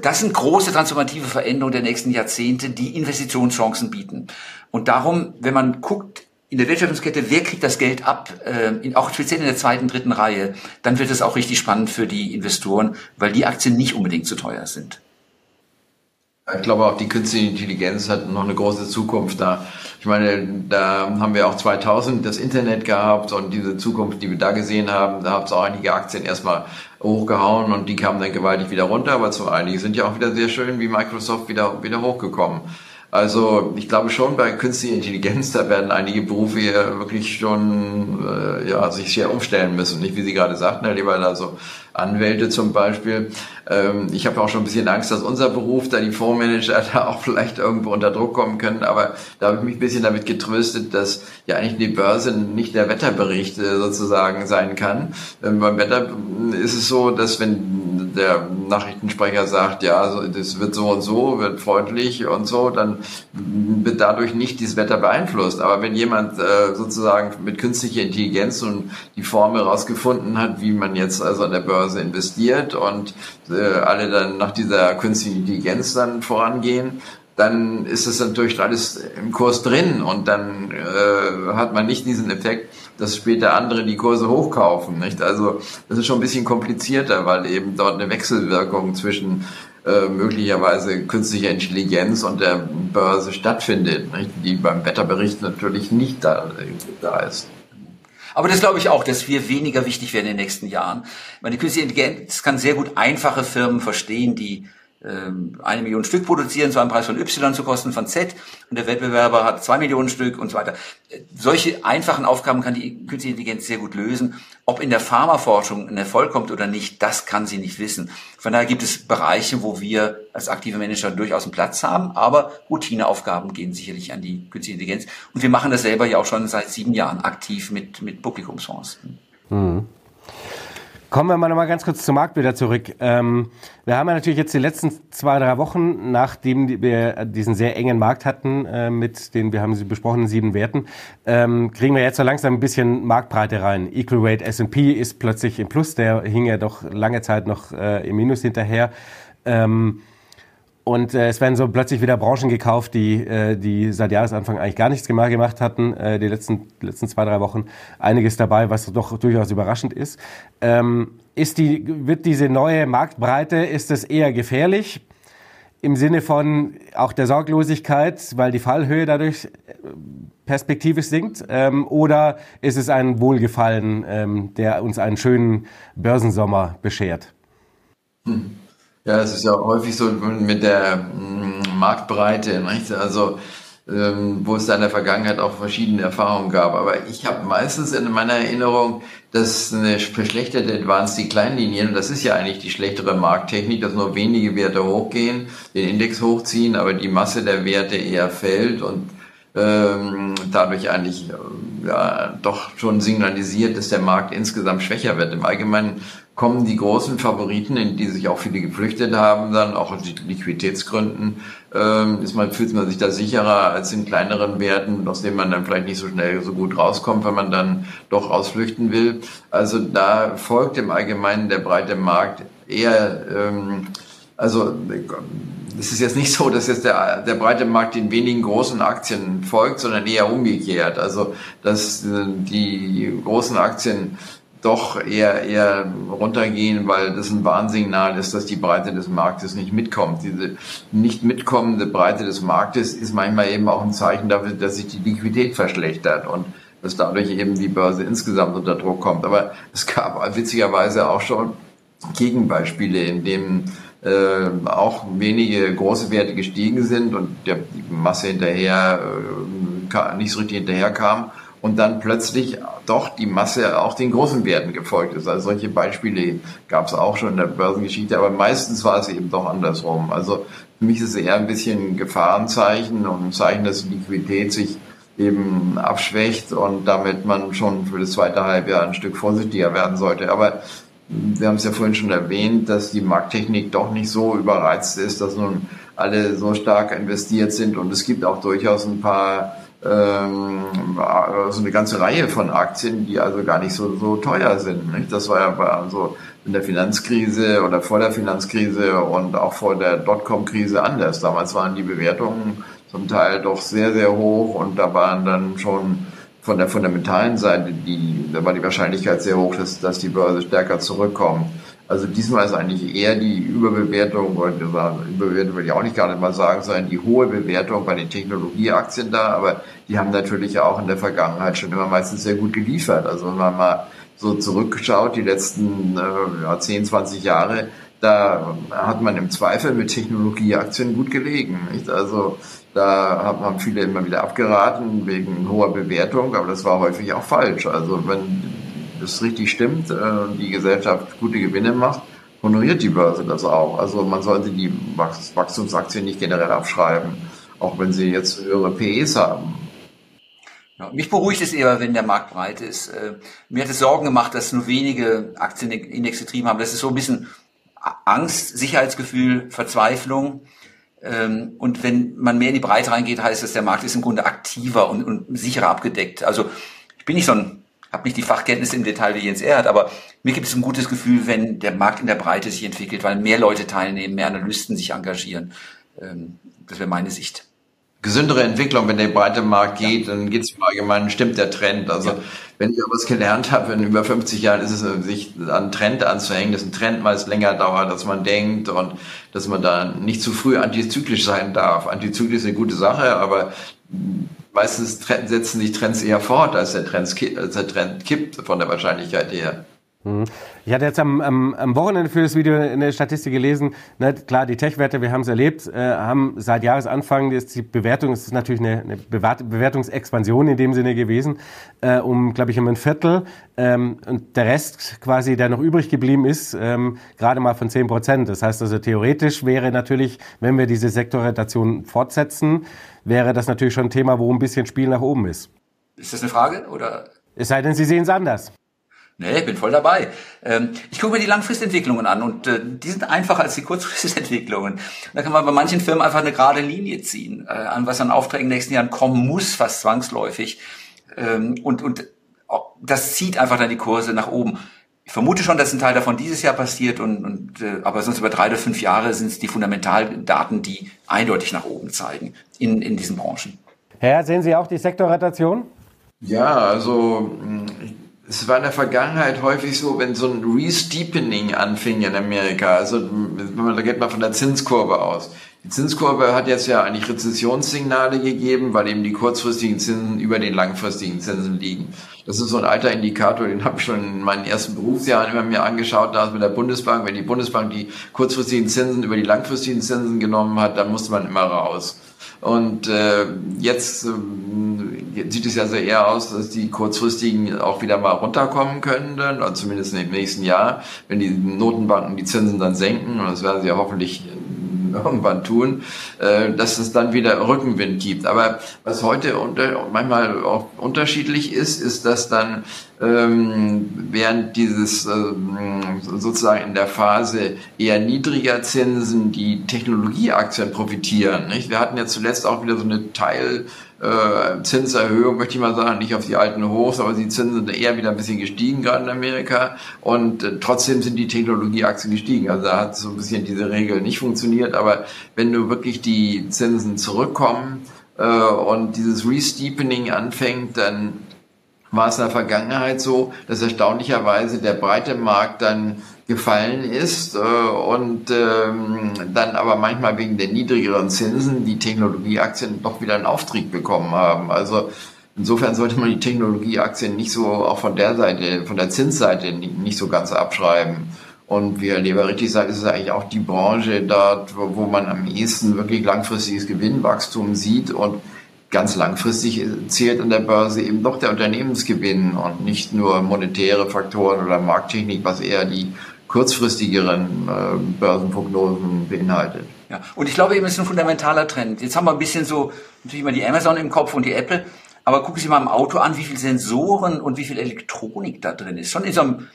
Das sind große transformative Veränderungen der nächsten Jahrzehnte, die Investitionschancen bieten. Und darum, wenn man guckt in der Wertschöpfungskette, wer kriegt das Geld ab, auch speziell in der zweiten, dritten Reihe, dann wird es auch richtig spannend für die Investoren, weil die Aktien nicht unbedingt zu teuer sind. Ich glaube auch die künstliche Intelligenz hat noch eine große Zukunft da. Ich meine, da haben wir auch 2000 das Internet gehabt und diese Zukunft, die wir da gesehen haben, da haben es auch einige Aktien erstmal hochgehauen und die kamen dann gewaltig wieder runter, aber so einige sind ja auch wieder sehr schön wie Microsoft wieder, wieder hochgekommen. Also ich glaube schon bei künstlicher Intelligenz, da werden einige Berufe hier wirklich schon äh, ja, sich sehr umstellen müssen. Nicht wie Sie gerade sagten, Herr Lieber, also Anwälte zum Beispiel. Ähm, ich habe auch schon ein bisschen Angst, dass unser Beruf, da die Fondsmanager da auch vielleicht irgendwo unter Druck kommen können. Aber da habe ich mich ein bisschen damit getröstet, dass ja eigentlich die Börse nicht der Wetterbericht äh, sozusagen sein kann. Ähm, beim Wetter ist es so, dass wenn der Nachrichtensprecher sagt, ja, das wird so und so, wird freundlich und so, dann wird dadurch nicht dieses Wetter beeinflusst. Aber wenn jemand äh, sozusagen mit künstlicher Intelligenz und die Formel rausgefunden hat, wie man jetzt also an der Börse investiert und äh, alle dann nach dieser künstlichen Intelligenz dann vorangehen, dann ist es natürlich alles im Kurs drin und dann äh, hat man nicht diesen Effekt, dass später andere die Kurse hochkaufen. Nicht? Also das ist schon ein bisschen komplizierter, weil eben dort eine Wechselwirkung zwischen äh, möglicherweise künstlicher Intelligenz und der Börse stattfindet, nicht? die beim Wetterbericht natürlich nicht da, da ist. Aber das glaube ich auch, dass wir weniger wichtig werden in den nächsten Jahren. Meine künstliche Intelligenz kann sehr gut einfache Firmen verstehen, die eine Million Stück produzieren zu einem Preis von Y zu Kosten von Z und der Wettbewerber hat zwei Millionen Stück und so weiter. Solche einfachen Aufgaben kann die künstliche Intelligenz sehr gut lösen. Ob in der Pharmaforschung ein Erfolg kommt oder nicht, das kann sie nicht wissen. Von daher gibt es Bereiche, wo wir als aktive Manager durchaus einen Platz haben, aber Routineaufgaben gehen sicherlich an die künstliche Intelligenz. Und wir machen das selber ja auch schon seit sieben Jahren aktiv mit, mit Publikumsfonds. Mhm. Kommen wir mal noch mal ganz kurz zum Markt wieder zurück. Ähm, wir haben ja natürlich jetzt die letzten zwei, drei Wochen, nachdem wir diesen sehr engen Markt hatten, äh, mit den, wir haben sie besprochenen sieben Werten, ähm, kriegen wir jetzt so langsam ein bisschen Marktbreite rein. Equal Weight S&P ist plötzlich im Plus, der hing ja doch lange Zeit noch äh, im Minus hinterher. Ähm, und äh, es werden so plötzlich wieder Branchen gekauft, die, äh, die seit Jahresanfang eigentlich gar nichts gemacht hatten, äh, die letzten, letzten zwei, drei Wochen. Einiges dabei, was doch durchaus überraschend ist. Ähm, ist die, wird diese neue Marktbreite, ist es eher gefährlich? Im Sinne von auch der Sorglosigkeit, weil die Fallhöhe dadurch äh, perspektivisch sinkt? Ähm, oder ist es ein Wohlgefallen, ähm, der uns einen schönen Börsensommer beschert? Hm. Ja, es ist ja häufig so mit der mm, Marktbreite, nicht? also ähm, wo es da in der Vergangenheit auch verschiedene Erfahrungen gab. Aber ich habe meistens in meiner Erinnerung, dass eine verschlechterte Advanced Decline Linien, und das ist ja eigentlich die schlechtere Markttechnik, dass nur wenige Werte hochgehen, den Index hochziehen, aber die Masse der Werte eher fällt und ähm, dadurch eigentlich ja, doch schon signalisiert, dass der Markt insgesamt schwächer wird. Im Allgemeinen kommen die großen Favoriten, in die sich auch viele geflüchtet haben, dann auch aus Liquiditätsgründen, ähm, ist man, fühlt man sich da sicherer als in kleineren Werten, aus denen man dann vielleicht nicht so schnell so gut rauskommt, wenn man dann doch ausflüchten will. Also da folgt im Allgemeinen der breite Markt eher, ähm, also es ist jetzt nicht so, dass jetzt der, der breite Markt den wenigen großen Aktien folgt, sondern eher umgekehrt. Also dass äh, die großen Aktien doch eher, eher runtergehen, weil das ein Warnsignal ist, dass die Breite des Marktes nicht mitkommt. Diese nicht mitkommende Breite des Marktes ist manchmal eben auch ein Zeichen dafür, dass sich die Liquidität verschlechtert und dass dadurch eben die Börse insgesamt unter Druck kommt. Aber es gab witzigerweise auch schon Gegenbeispiele, in denen äh, auch wenige große Werte gestiegen sind und der, die Masse hinterher äh, nicht so richtig hinterher kam und dann plötzlich doch die Masse auch den großen Werten gefolgt ist. Also solche Beispiele gab es auch schon in der Börsengeschichte, aber meistens war es eben doch andersrum. Also für mich ist es eher ein bisschen ein Gefahrenzeichen und ein Zeichen, dass die Liquidität sich eben abschwächt und damit man schon für das zweite Halbjahr ein Stück vorsichtiger werden sollte. Aber wir haben es ja vorhin schon erwähnt, dass die Markttechnik doch nicht so überreizt ist, dass nun alle so stark investiert sind und es gibt auch durchaus ein paar ähm, so eine ganze Reihe von Aktien, die also gar nicht so, so teuer sind. Nicht? Das war ja bei, also in der Finanzkrise oder vor der Finanzkrise und auch vor der Dotcom-Krise anders. Damals waren die Bewertungen zum Teil doch sehr, sehr hoch und da waren dann schon von der fundamentalen Seite, die, da war die Wahrscheinlichkeit sehr hoch, dass, dass die Börse stärker zurückkommt. Also diesmal ist eigentlich eher die Überbewertung, oder Überbewertung würde ich auch nicht nicht mal sagen, sondern die hohe Bewertung bei den Technologieaktien da, aber die haben natürlich auch in der Vergangenheit schon immer meistens sehr gut geliefert. Also wenn man mal so zurückschaut, die letzten äh, ja, 10, 20 Jahre, da hat man im Zweifel mit Technologieaktien gut gelegen. Nicht? Also da haben viele immer wieder abgeraten wegen hoher Bewertung, aber das war häufig auch falsch. Also wenn das richtig stimmt, äh, die Gesellschaft gute Gewinne macht, honoriert die Börse das auch. Also man sollte die Wachstumsaktien nicht generell abschreiben, auch wenn sie jetzt höhere PEs haben. Ja, mich beruhigt es eher, wenn der Markt breit ist. Äh, mir hat es Sorgen gemacht, dass nur wenige Aktienindex getrieben haben. Das ist so ein bisschen Angst, Sicherheitsgefühl, Verzweiflung. Ähm, und wenn man mehr in die Breite reingeht, heißt das, der Markt ist im Grunde aktiver und, und sicherer abgedeckt. Also ich bin nicht so ein habe nicht die Fachkenntnisse im Detail, wie Jens er hat, aber mir gibt es ein gutes Gefühl, wenn der Markt in der Breite sich entwickelt, weil mehr Leute teilnehmen, mehr Analysten sich engagieren. Ähm, das wäre meine Sicht. Gesündere Entwicklung, wenn der breite Markt geht, ja. dann geht es im Allgemeinen, stimmt der Trend. Also ja. wenn ich was gelernt habe, in über 50 Jahren ist es, sich an Trend anzuhängen, dass ein Trend meist länger dauert, als man denkt und dass man da nicht zu früh antizyklisch sein darf. Antizyklisch ist eine gute Sache, aber meistens setzen sich Trends eher fort, als der, Trend, als der Trend kippt von der Wahrscheinlichkeit her. Mhm. Ich hatte jetzt am, am, am Wochenende für das Video eine Statistik gelesen. Ne, klar, die Tech-Werte, wir haben es erlebt, äh, haben seit Jahresanfang ist die Bewertung, es ist natürlich eine, eine Bewertungsexpansion in dem Sinne gewesen, äh, um, glaube ich, um ein Viertel. Ähm, und der Rest quasi, der noch übrig geblieben ist, ähm, gerade mal von 10 Prozent. Das heißt also, theoretisch wäre natürlich, wenn wir diese Sektorrotation fortsetzen, wäre das natürlich schon ein Thema, wo ein bisschen Spiel nach oben ist. Ist das eine Frage? Oder? Es sei denn, Sie sehen es anders. Nee, bin voll dabei. Ähm, ich gucke mir die Langfristentwicklungen an und äh, die sind einfacher als die Kurzfristentwicklungen. Da kann man bei manchen Firmen einfach eine gerade Linie ziehen, äh, an was an Aufträgen in den nächsten Jahren kommen muss, fast zwangsläufig. Ähm, und, und das zieht einfach dann die Kurse nach oben. Ich vermute schon, dass ein Teil davon dieses Jahr passiert, und, und äh, aber sonst über drei oder fünf Jahre sind es die Fundamentaldaten, die eindeutig nach oben zeigen in, in diesen Branchen. Herr, sehen Sie auch die Sektorrotation? Ja, also es war in der Vergangenheit häufig so, wenn so ein Re-Steepening anfing in Amerika, also da geht man von der Zinskurve aus. Die Zinskurve hat jetzt ja eigentlich Rezessionssignale gegeben, weil eben die kurzfristigen Zinsen über den langfristigen Zinsen liegen. Das ist so ein alter Indikator, den habe ich schon in meinen ersten Berufsjahren immer mir angeschaut, da mit der Bundesbank. Wenn die Bundesbank die kurzfristigen Zinsen über die langfristigen Zinsen genommen hat, dann musste man immer raus. Und äh, jetzt äh, sieht es ja sehr eher aus, dass die kurzfristigen auch wieder mal runterkommen können, dann, zumindest im nächsten Jahr, wenn die Notenbanken die Zinsen dann senken. Und das werden sie ja hoffentlich irgendwann tun, äh, dass es dann wieder Rückenwind gibt. Aber was heute unter, manchmal auch unterschiedlich ist, ist, dass dann ähm, während dieses ähm, sozusagen in der Phase eher niedriger Zinsen die Technologieaktien profitieren. Wir hatten ja zuletzt auch wieder so eine Teil äh, Zinserhöhung, möchte ich mal sagen, nicht auf die alten Hochs, aber die Zinsen sind eher wieder ein bisschen gestiegen, gerade in Amerika. Und äh, trotzdem sind die Technologieaktien gestiegen. Also da hat so ein bisschen diese Regel nicht funktioniert. Aber wenn du wirklich die Zinsen zurückkommen äh, und dieses Resteepening anfängt, dann war es in der Vergangenheit so, dass erstaunlicherweise der breite Markt dann gefallen ist äh, und ähm, dann aber manchmal wegen der niedrigeren Zinsen die Technologieaktien doch wieder einen Auftrieb bekommen haben. Also insofern sollte man die Technologieaktien nicht so auch von der Seite, von der Zinsseite nicht, so ganz abschreiben. Und wie Herr Leber richtig sagt, ist es eigentlich auch die Branche dort, wo man am ehesten wirklich langfristiges Gewinnwachstum sieht und ganz langfristig zählt an der Börse eben doch der Unternehmensgewinn und nicht nur monetäre Faktoren oder Markttechnik, was eher die kurzfristigeren äh, Börsenprognosen beinhaltet. Ja, und ich glaube eben, es ist ein fundamentaler Trend. Jetzt haben wir ein bisschen so natürlich immer die Amazon im Kopf und die Apple, aber gucken Sie mal im Auto an, wie viel Sensoren und wie viel Elektronik da drin ist. Schon in so einem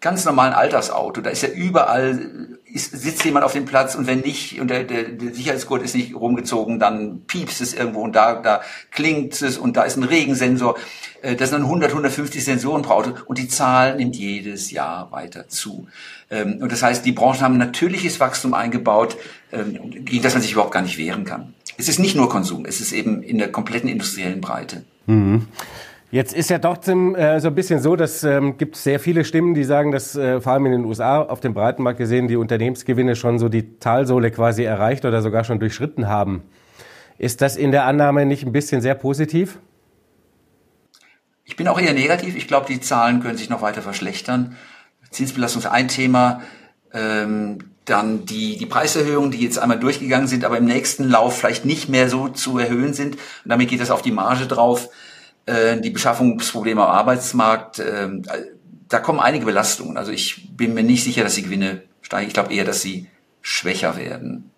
ganz normalen Alltagsauto, da ist ja überall ist, sitzt jemand auf dem Platz und wenn nicht und der, der, der Sicherheitsgurt ist nicht rumgezogen, dann piepst es irgendwo und da, da klingt es und da ist ein Regensensor. Äh, das sind dann 100, 150 Sensoren pro Auto und die Zahl nimmt jedes Jahr weiter zu. Ähm, und das heißt, die Branchen haben natürliches Wachstum eingebaut, ähm, gegen das man sich überhaupt gar nicht wehren kann. Es ist nicht nur Konsum, es ist eben in der kompletten industriellen Breite. Mhm. Jetzt ist ja trotzdem äh, so ein bisschen so, dass ähm, gibt sehr viele Stimmen, die sagen, dass äh, vor allem in den USA auf dem Breitenmarkt gesehen die Unternehmensgewinne schon so die Talsohle quasi erreicht oder sogar schon durchschritten haben. Ist das in der Annahme nicht ein bisschen sehr positiv? Ich bin auch eher negativ. Ich glaube, die Zahlen können sich noch weiter verschlechtern. Zinsbelastung ist ein Thema. Ähm, dann die, die Preiserhöhungen, die jetzt einmal durchgegangen sind, aber im nächsten Lauf vielleicht nicht mehr so zu erhöhen sind. Und damit geht das auf die Marge drauf äh, die Beschaffungsprobleme am Arbeitsmarkt, äh, da kommen einige Belastungen. Also ich bin mir nicht sicher, dass die Gewinne steigen. Ich glaube eher, dass sie schwächer werden.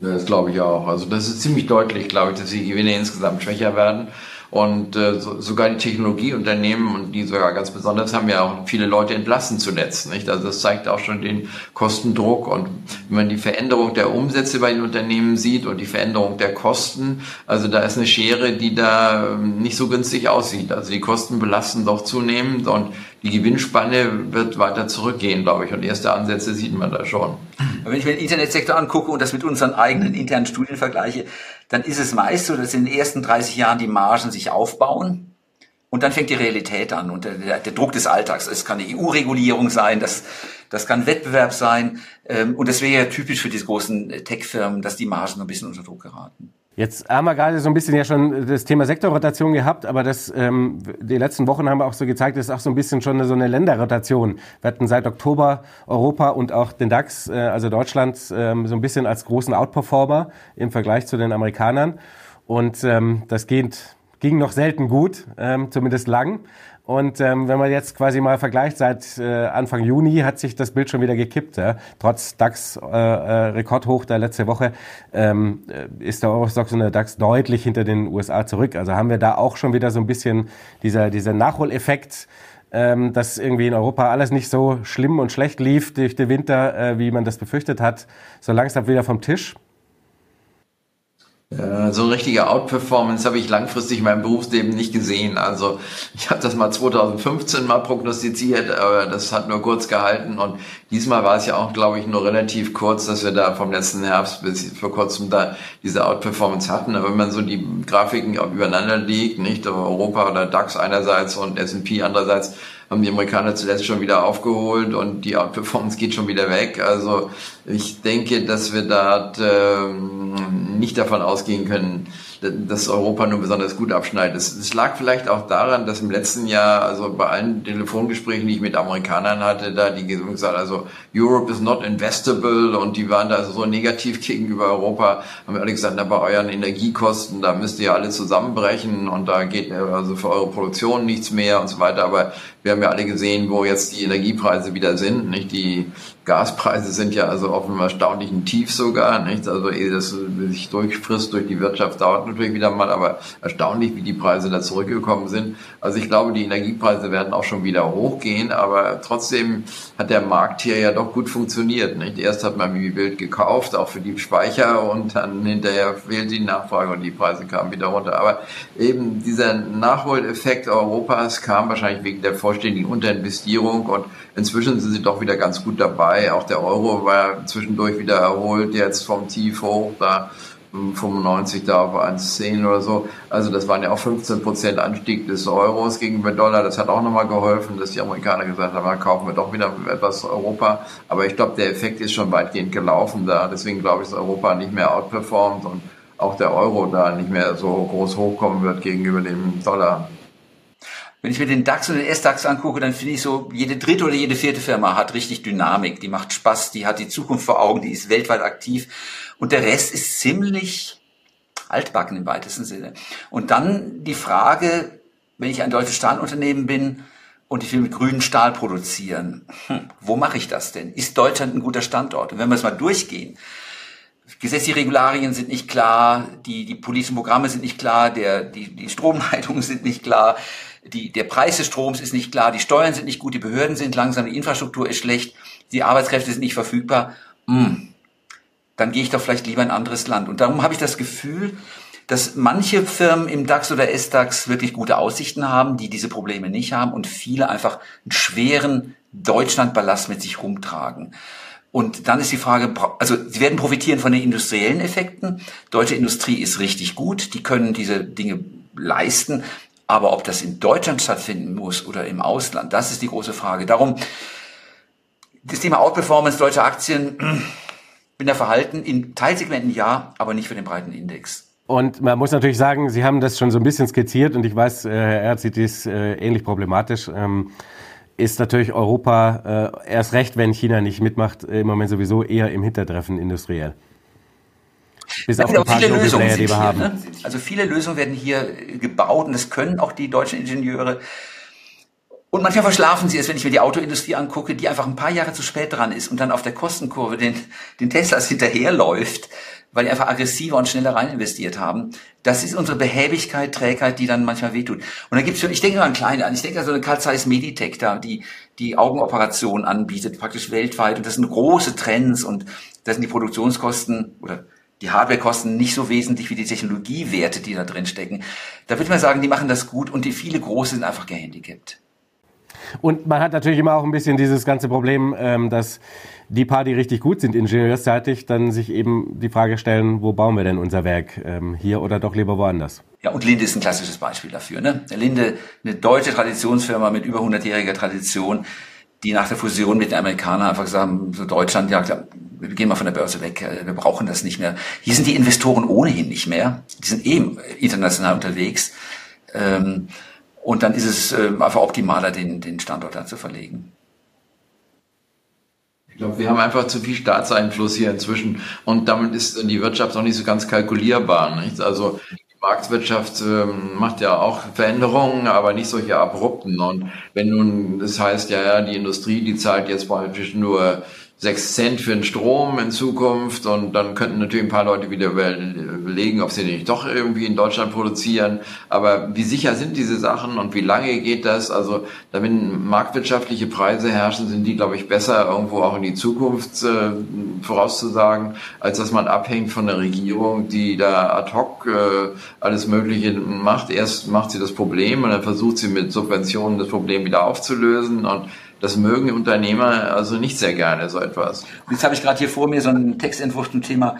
Das glaube ich auch. Also das ist ziemlich deutlich, glaube ich, dass die Gewinne insgesamt schwächer werden. Und äh, so, sogar die Technologieunternehmen, und die sogar ganz besonders, haben ja auch viele Leute entlassen zuletzt. Nicht? Also das zeigt auch schon den Kostendruck. Und wenn man die Veränderung der Umsätze bei den Unternehmen sieht und die Veränderung der Kosten, also da ist eine Schere, die da ähm, nicht so günstig aussieht. Also die Kosten belasten doch zunehmend und die Gewinnspanne wird weiter zurückgehen, glaube ich. Und erste Ansätze sieht man da schon. Wenn ich mir den Internetsektor angucke und das mit unseren eigenen internen Studien vergleiche, dann ist es meist so, dass in den ersten 30 Jahren die Margen sich aufbauen. Und dann fängt die Realität an und der, der Druck des Alltags. Es kann eine EU-Regulierung sein, das, das kann Wettbewerb sein. Ähm, und das wäre ja typisch für diese großen Tech-Firmen, dass die Margen ein bisschen unter Druck geraten. Jetzt haben wir gerade so ein bisschen ja schon das Thema Sektorrotation gehabt, aber das, ähm, die letzten Wochen haben wir auch so gezeigt, das ist auch so ein bisschen schon so eine Länderrotation. Wir hatten seit Oktober Europa und auch den DAX, äh, also Deutschland, ähm, so ein bisschen als großen Outperformer im Vergleich zu den Amerikanern. Und ähm, das geht, ging noch selten gut, ähm, zumindest lang. Und ähm, wenn man jetzt quasi mal vergleicht, seit äh, Anfang Juni hat sich das Bild schon wieder gekippt. Ja? Trotz DAX äh, äh, letzte Woche ähm, äh, ist der Eurostox und der DAX deutlich hinter den USA zurück. Also haben wir da auch schon wieder so ein bisschen dieser, dieser Nachholeffekt, ähm, dass irgendwie in Europa alles nicht so schlimm und schlecht lief durch den Winter, äh, wie man das befürchtet hat, so langsam wieder vom Tisch. So eine richtige Outperformance habe ich langfristig in meinem Berufsleben nicht gesehen. Also ich habe das mal 2015 mal prognostiziert, aber das hat nur kurz gehalten und diesmal war es ja auch, glaube ich, nur relativ kurz, dass wir da vom letzten Herbst bis vor kurzem da diese Outperformance hatten. Aber wenn man so die Grafiken übereinander liegt, nicht Europa oder DAX einerseits und S&P andererseits, haben die Amerikaner zuletzt schon wieder aufgeholt und die Outperformance geht schon wieder weg. Also ich denke, dass wir da ähm, nicht davon ausgehen können, dass Europa nur besonders gut abschneidet. Es, lag vielleicht auch daran, dass im letzten Jahr, also bei allen Telefongesprächen, die ich mit Amerikanern hatte, da die gesagt, also Europe is not investable und die waren da also so negativ gegenüber Europa, haben wir alle gesagt, na, bei euren Energiekosten, da müsst ihr alle zusammenbrechen und da geht also für eure Produktion nichts mehr und so weiter. Aber wir haben ja alle gesehen, wo jetzt die Energiepreise wieder sind, nicht? Die Gaspreise sind ja also auf einem erstaunlichen Tief sogar, nicht? Also ehe das sich durchfrisst durch die Wirtschaft dauert natürlich wieder mal, aber erstaunlich, wie die Preise da zurückgekommen sind. Also ich glaube, die Energiepreise werden auch schon wieder hochgehen, aber trotzdem hat der Markt hier ja doch gut funktioniert, nicht? Erst hat man wie wild gekauft, auch für die Speicher und dann hinterher fehlt die Nachfrage und die Preise kamen wieder runter. Aber eben dieser Nachholeffekt Europas kam wahrscheinlich wegen der vollständigen Unterinvestierung und inzwischen sind sie doch wieder ganz gut dabei. Auch der Euro war zwischendurch wieder erholt, jetzt vom Tief hoch, da 95 da auf 1,10 oder so. Also das waren ja auch 15 Prozent Anstieg des Euros gegenüber Dollar. Das hat auch nochmal geholfen, dass die Amerikaner gesagt haben, kaufen wir doch wieder etwas Europa. Aber ich glaube, der Effekt ist schon weitgehend gelaufen da. Deswegen glaube ich, dass Europa nicht mehr outperformt und auch der Euro da nicht mehr so groß hochkommen wird gegenüber dem Dollar. Wenn ich mir den DAX und den S-DAX angucke, dann finde ich so, jede dritte oder jede vierte Firma hat richtig Dynamik, die macht Spaß, die hat die Zukunft vor Augen, die ist weltweit aktiv und der Rest ist ziemlich altbacken im weitesten Sinne. Und dann die Frage, wenn ich ein deutsches Stahlunternehmen bin und ich will mit grünen Stahl produzieren, hm, wo mache ich das denn? Ist Deutschland ein guter Standort? Und wenn wir es mal durchgehen, gesetzliche Regularien sind nicht klar, die, die politischen Programme sind nicht klar, der, die, die Stromleitungen sind nicht klar, die, der Preis des Stroms ist nicht klar, die Steuern sind nicht gut, die Behörden sind langsam, die Infrastruktur ist schlecht, die Arbeitskräfte sind nicht verfügbar, hm, dann gehe ich doch vielleicht lieber in ein anderes Land. Und darum habe ich das Gefühl, dass manche Firmen im DAX oder S-DAX wirklich gute Aussichten haben, die diese Probleme nicht haben und viele einfach einen schweren Deutschlandballast mit sich rumtragen. Und dann ist die Frage, also sie werden profitieren von den industriellen Effekten. Deutsche Industrie ist richtig gut, die können diese Dinge leisten. Aber ob das in Deutschland stattfinden muss oder im Ausland, das ist die große Frage. Darum, das Thema Outperformance deutscher Aktien, bin da verhalten, in Teilsegmenten ja, aber nicht für den breiten Index. Und man muss natürlich sagen, Sie haben das schon so ein bisschen skizziert und ich weiß, äh, Herr Erz sieht dies äh, ähnlich problematisch. Ähm, ist natürlich Europa äh, erst recht, wenn China nicht mitmacht, im Moment sowieso eher im Hintertreffen industriell. Bis auf ein paar viele Lösungen die wir haben. Ne? Also viele Lösungen werden hier gebaut und das können auch die deutschen Ingenieure. Und manchmal verschlafen sie es, wenn ich mir die Autoindustrie angucke, die einfach ein paar Jahre zu spät dran ist und dann auf der Kostenkurve den, den Teslas hinterherläuft, weil die einfach aggressiver und schneller rein investiert haben. Das ist unsere Behäbigkeit, Trägheit, die dann manchmal wehtut. Und dann gibt's schon, ich denke nur an kleine an, ich denke an so eine Carl Zeiss Meditech da, die die Augenoperationen anbietet, praktisch weltweit. Und das sind große Trends und da sind die Produktionskosten oder die Hardwarekosten nicht so wesentlich wie die Technologiewerte, die da drin stecken. Da würde man sagen, die machen das gut und die viele große sind einfach gehandicapt. Und man hat natürlich immer auch ein bisschen dieses ganze Problem, ähm, dass die paar, die richtig gut sind ingenieursseitig, dann sich eben die Frage stellen, wo bauen wir denn unser Werk? Ähm, hier oder doch lieber woanders? Ja, und Linde ist ein klassisches Beispiel dafür. Ne? Linde, eine deutsche Traditionsfirma mit über 100-jähriger Tradition, die nach der Fusion mit den Amerikanern einfach sagen, so Deutschland, ja, wir gehen mal von der Börse weg, wir brauchen das nicht mehr. Hier sind die Investoren ohnehin nicht mehr, die sind eben international unterwegs. Ähm, und dann ist es äh, einfach optimaler, den, den Standort da zu verlegen. Ich glaube, wir haben einfach zu viel Staatseinfluss hier inzwischen und damit ist die Wirtschaft noch nicht so ganz kalkulierbar. Nicht? Also Marktwirtschaft ähm, macht ja auch Veränderungen, aber nicht solche abrupten. Und wenn nun das heißt, ja, ja, die Industrie, die zahlt jetzt praktisch nur sechs Cent für den Strom in Zukunft und dann könnten natürlich ein paar Leute wieder überlegen, ob sie nicht doch irgendwie in Deutschland produzieren. Aber wie sicher sind diese Sachen und wie lange geht das? Also, wenn marktwirtschaftliche Preise herrschen, sind die, glaube ich, besser irgendwo auch in die Zukunft äh, vorauszusagen, als dass man abhängt von der Regierung, die da ad hoc äh, alles Mögliche macht. Erst macht sie das Problem und dann versucht sie mit Subventionen das Problem wieder aufzulösen und das mögen Unternehmer also nicht sehr gerne, so etwas. Und jetzt habe ich gerade hier vor mir so einen Textentwurf zum Thema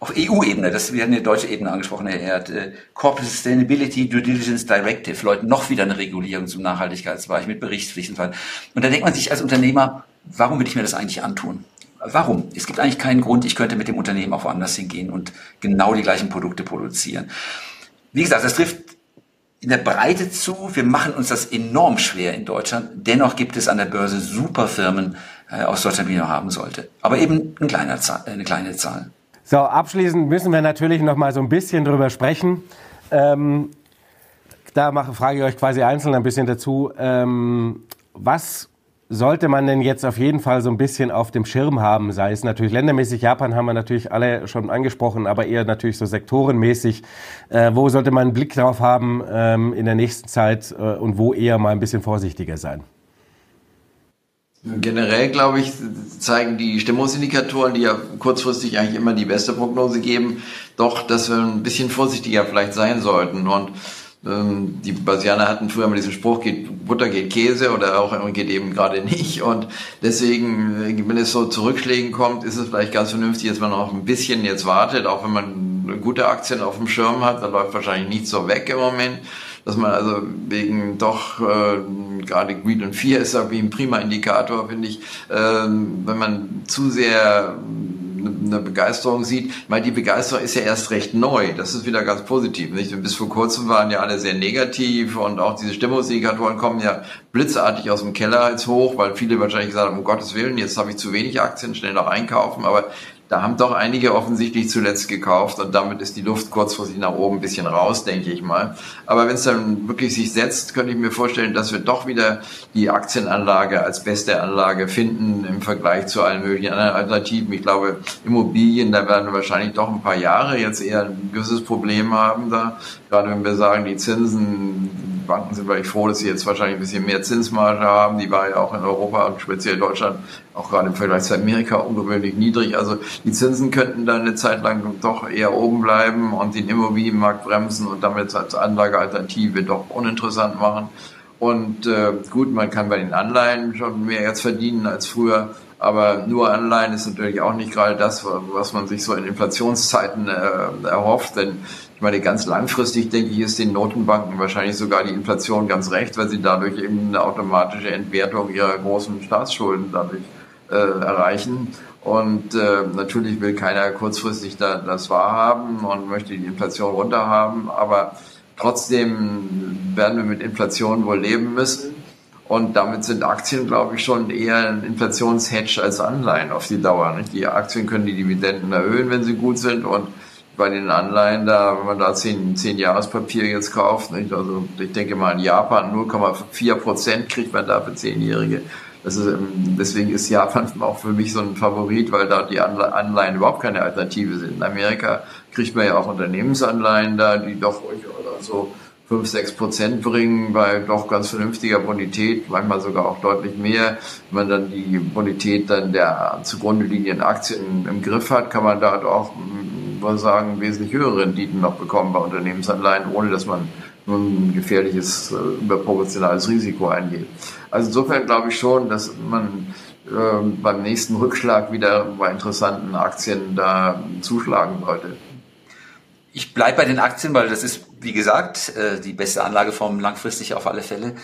auf EU-Ebene, das wir haben die deutsche Ebene angesprochen, Herr Erd, äh, Corporate Sustainability Due Diligence Directive, Leute, noch wieder eine Regulierung zum Nachhaltigkeitsbereich mit Berichtspflichten. Und da denkt man sich als Unternehmer, warum will ich mir das eigentlich antun? Warum? Es gibt eigentlich keinen Grund, ich könnte mit dem Unternehmen auch woanders hingehen und genau die gleichen Produkte produzieren. Wie gesagt, das trifft in der Breite zu. Wir machen uns das enorm schwer in Deutschland. Dennoch gibt es an der Börse super Firmen äh, aus Deutschland, die man haben sollte. Aber eben ein kleiner Zahl, eine kleine Zahl. So, abschließend müssen wir natürlich noch mal so ein bisschen drüber sprechen. Ähm, da mache, frage ich euch quasi einzeln ein bisschen dazu. Ähm, was sollte man denn jetzt auf jeden Fall so ein bisschen auf dem Schirm haben? Sei es natürlich ländermäßig, Japan haben wir natürlich alle schon angesprochen, aber eher natürlich so sektorenmäßig. Äh, wo sollte man einen Blick drauf haben ähm, in der nächsten Zeit äh, und wo eher mal ein bisschen vorsichtiger sein? Generell, glaube ich, zeigen die Stimmungsindikatoren, die ja kurzfristig eigentlich immer die beste Prognose geben, doch, dass wir ein bisschen vorsichtiger vielleicht sein sollten. Und die Basianer hatten früher mal diesen Spruch, geht, Butter geht Käse oder auch geht eben gerade nicht. Und deswegen, äh, wenn es so zu Rückschlägen kommt, ist es vielleicht ganz vernünftig, dass man noch ein bisschen jetzt wartet, auch wenn man gute Aktien auf dem Schirm hat, da läuft wahrscheinlich nichts so weg im Moment. Dass man also wegen doch äh, gerade Greed und Fear ist ja wie ein prima Indikator, finde ich, äh, wenn man zu sehr eine Begeisterung sieht. Meine, die Begeisterung ist ja erst recht neu. Das ist wieder ganz positiv. Nicht? Bis vor kurzem waren ja alle sehr negativ und auch diese Stimmungsindikatoren kommen ja blitzartig aus dem Keller jetzt hoch, weil viele wahrscheinlich gesagt haben, um Gottes Willen, jetzt habe ich zu wenig Aktien, schnell noch einkaufen. Aber da haben doch einige offensichtlich zuletzt gekauft und damit ist die Luft kurzfristig nach oben ein bisschen raus, denke ich mal. Aber wenn es dann wirklich sich setzt, könnte ich mir vorstellen, dass wir doch wieder die Aktienanlage als beste Anlage finden im Vergleich zu allen möglichen anderen Alternativen. Ich glaube, Immobilien, da werden wir wahrscheinlich doch ein paar Jahre jetzt eher ein gewisses Problem haben da. Gerade wenn wir sagen, die Zinsen Banken sind vielleicht froh, dass sie jetzt wahrscheinlich ein bisschen mehr Zinsmarge haben. Die war ja auch in Europa und speziell Deutschland auch gerade im Vergleich zu Amerika ungewöhnlich niedrig. Also die Zinsen könnten dann eine Zeit lang doch eher oben bleiben und den Immobilienmarkt bremsen und damit als Anlagealternative doch uninteressant machen. Und äh, gut, man kann bei den Anleihen schon mehr jetzt verdienen als früher. Aber nur Anleihen ist natürlich auch nicht gerade das, was man sich so in Inflationszeiten äh, erhofft. Denn ich meine, ganz langfristig denke ich, ist den Notenbanken wahrscheinlich sogar die Inflation ganz recht, weil sie dadurch eben eine automatische Entwertung ihrer großen Staatsschulden dadurch äh, erreichen. Und äh, natürlich will keiner kurzfristig da, das wahrhaben und möchte die Inflation runterhaben, aber trotzdem werden wir mit Inflation wohl leben müssen. Und damit sind Aktien, glaube ich, schon eher ein Inflationshedge als Anleihen auf die Dauer. Nicht? Die Aktien können die Dividenden erhöhen, wenn sie gut sind und bei den Anleihen da, wenn man da 10, 10 Jahrespapier jetzt kauft, nicht? also ich denke mal in Japan 0,4 Prozent kriegt man da für 10-Jährige. Das ist, ähm, deswegen ist Japan auch für mich so ein Favorit, weil da die Anleihen überhaupt keine Alternative sind. In Amerika kriegt man ja auch Unternehmensanleihen da, die doch so 5, 6 Prozent bringen bei doch ganz vernünftiger Bonität, manchmal sogar auch deutlich mehr. Wenn man dann die Bonität dann der zugrunde liegenden Aktien im Griff hat, kann man da auch man sagen, wesentlich höhere Renditen noch bekommen bei Unternehmensanleihen, ohne dass man nun ein gefährliches, äh, überproportionales Risiko eingeht. Also insofern glaube ich schon, dass man äh, beim nächsten Rückschlag wieder bei interessanten Aktien da zuschlagen sollte. Ich bleibe bei den Aktien, weil das ist, wie gesagt, äh, die beste Anlageform langfristig auf alle Fälle.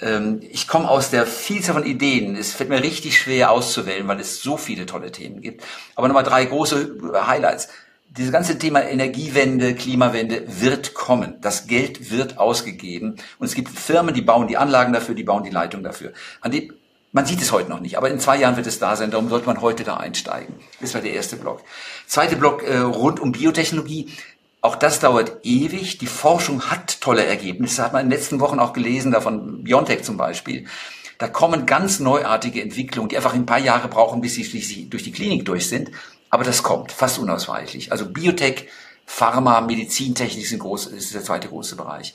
Ähm, ich komme aus der Vielzahl von Ideen. Es fällt mir richtig schwer auszuwählen, weil es so viele tolle Themen gibt. Aber nochmal drei große Highlights dieses ganze Thema Energiewende, Klimawende wird kommen. Das Geld wird ausgegeben. Und es gibt Firmen, die bauen die Anlagen dafür, die bauen die Leitung dafür. Man sieht es heute noch nicht, aber in zwei Jahren wird es da sein. Darum sollte man heute da einsteigen. Das war der erste Block. Zweite Block äh, rund um Biotechnologie. Auch das dauert ewig. Die Forschung hat tolle Ergebnisse. Hat man in den letzten Wochen auch gelesen, da von Biontech zum Beispiel. Da kommen ganz neuartige Entwicklungen, die einfach ein paar Jahre brauchen, bis sie durch die Klinik durch sind. Aber das kommt, fast unausweichlich. Also Biotech, Pharma, Medizintechnik sind groß, ist der zweite große Bereich.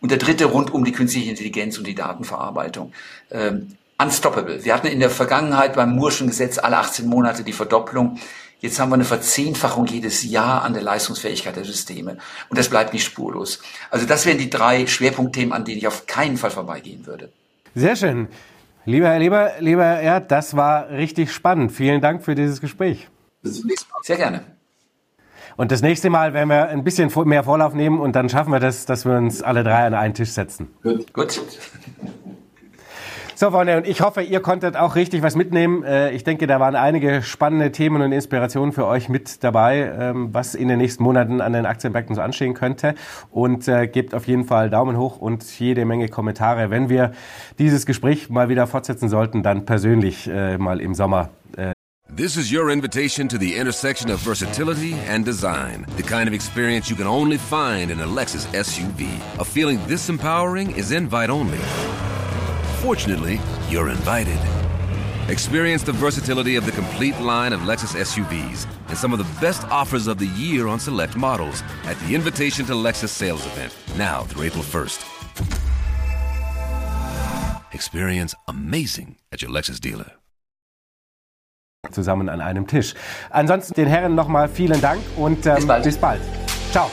Und der dritte rund um die künstliche Intelligenz und die Datenverarbeitung. Ähm, unstoppable. Wir hatten in der Vergangenheit beim Murschen Gesetz alle 18 Monate die Verdopplung. Jetzt haben wir eine Verzehnfachung jedes Jahr an der Leistungsfähigkeit der Systeme. Und das bleibt nicht spurlos. Also das wären die drei Schwerpunktthemen, an denen ich auf keinen Fall vorbeigehen würde. Sehr schön. Lieber Herr Lieber, lieber Erd, das war richtig spannend. Vielen Dank für dieses Gespräch. Bis zum nächsten Mal. Sehr gerne. Und das nächste Mal werden wir ein bisschen mehr Vorlauf nehmen und dann schaffen wir das, dass wir uns alle drei an einen Tisch setzen. Gut. Gut. So, Freunde, und ich hoffe, ihr konntet auch richtig was mitnehmen. Äh, ich denke, da waren einige spannende Themen und Inspirationen für euch mit dabei, ähm, was in den nächsten Monaten an den Aktienmärkten so anstehen könnte. Und äh, gebt auf jeden Fall Daumen hoch und jede Menge Kommentare. Wenn wir dieses Gespräch mal wieder fortsetzen sollten, dann persönlich äh, mal im Sommer This is your invitation to the intersection of versatility and design. The kind of experience you can only find in a Lexus SUV. A feeling this empowering is invite only. Fortunately, you're invited. Experience the versatility of the complete line of Lexus SUVs and some of the best offers of the year on select models at the Invitation to Lexus sales event, now through April 1st. Experience amazing at your Lexus dealer. Zusammen an einem Tisch. Ansonsten den Herren nochmal vielen Dank und ähm, bis bald. Bis bald. Ciao.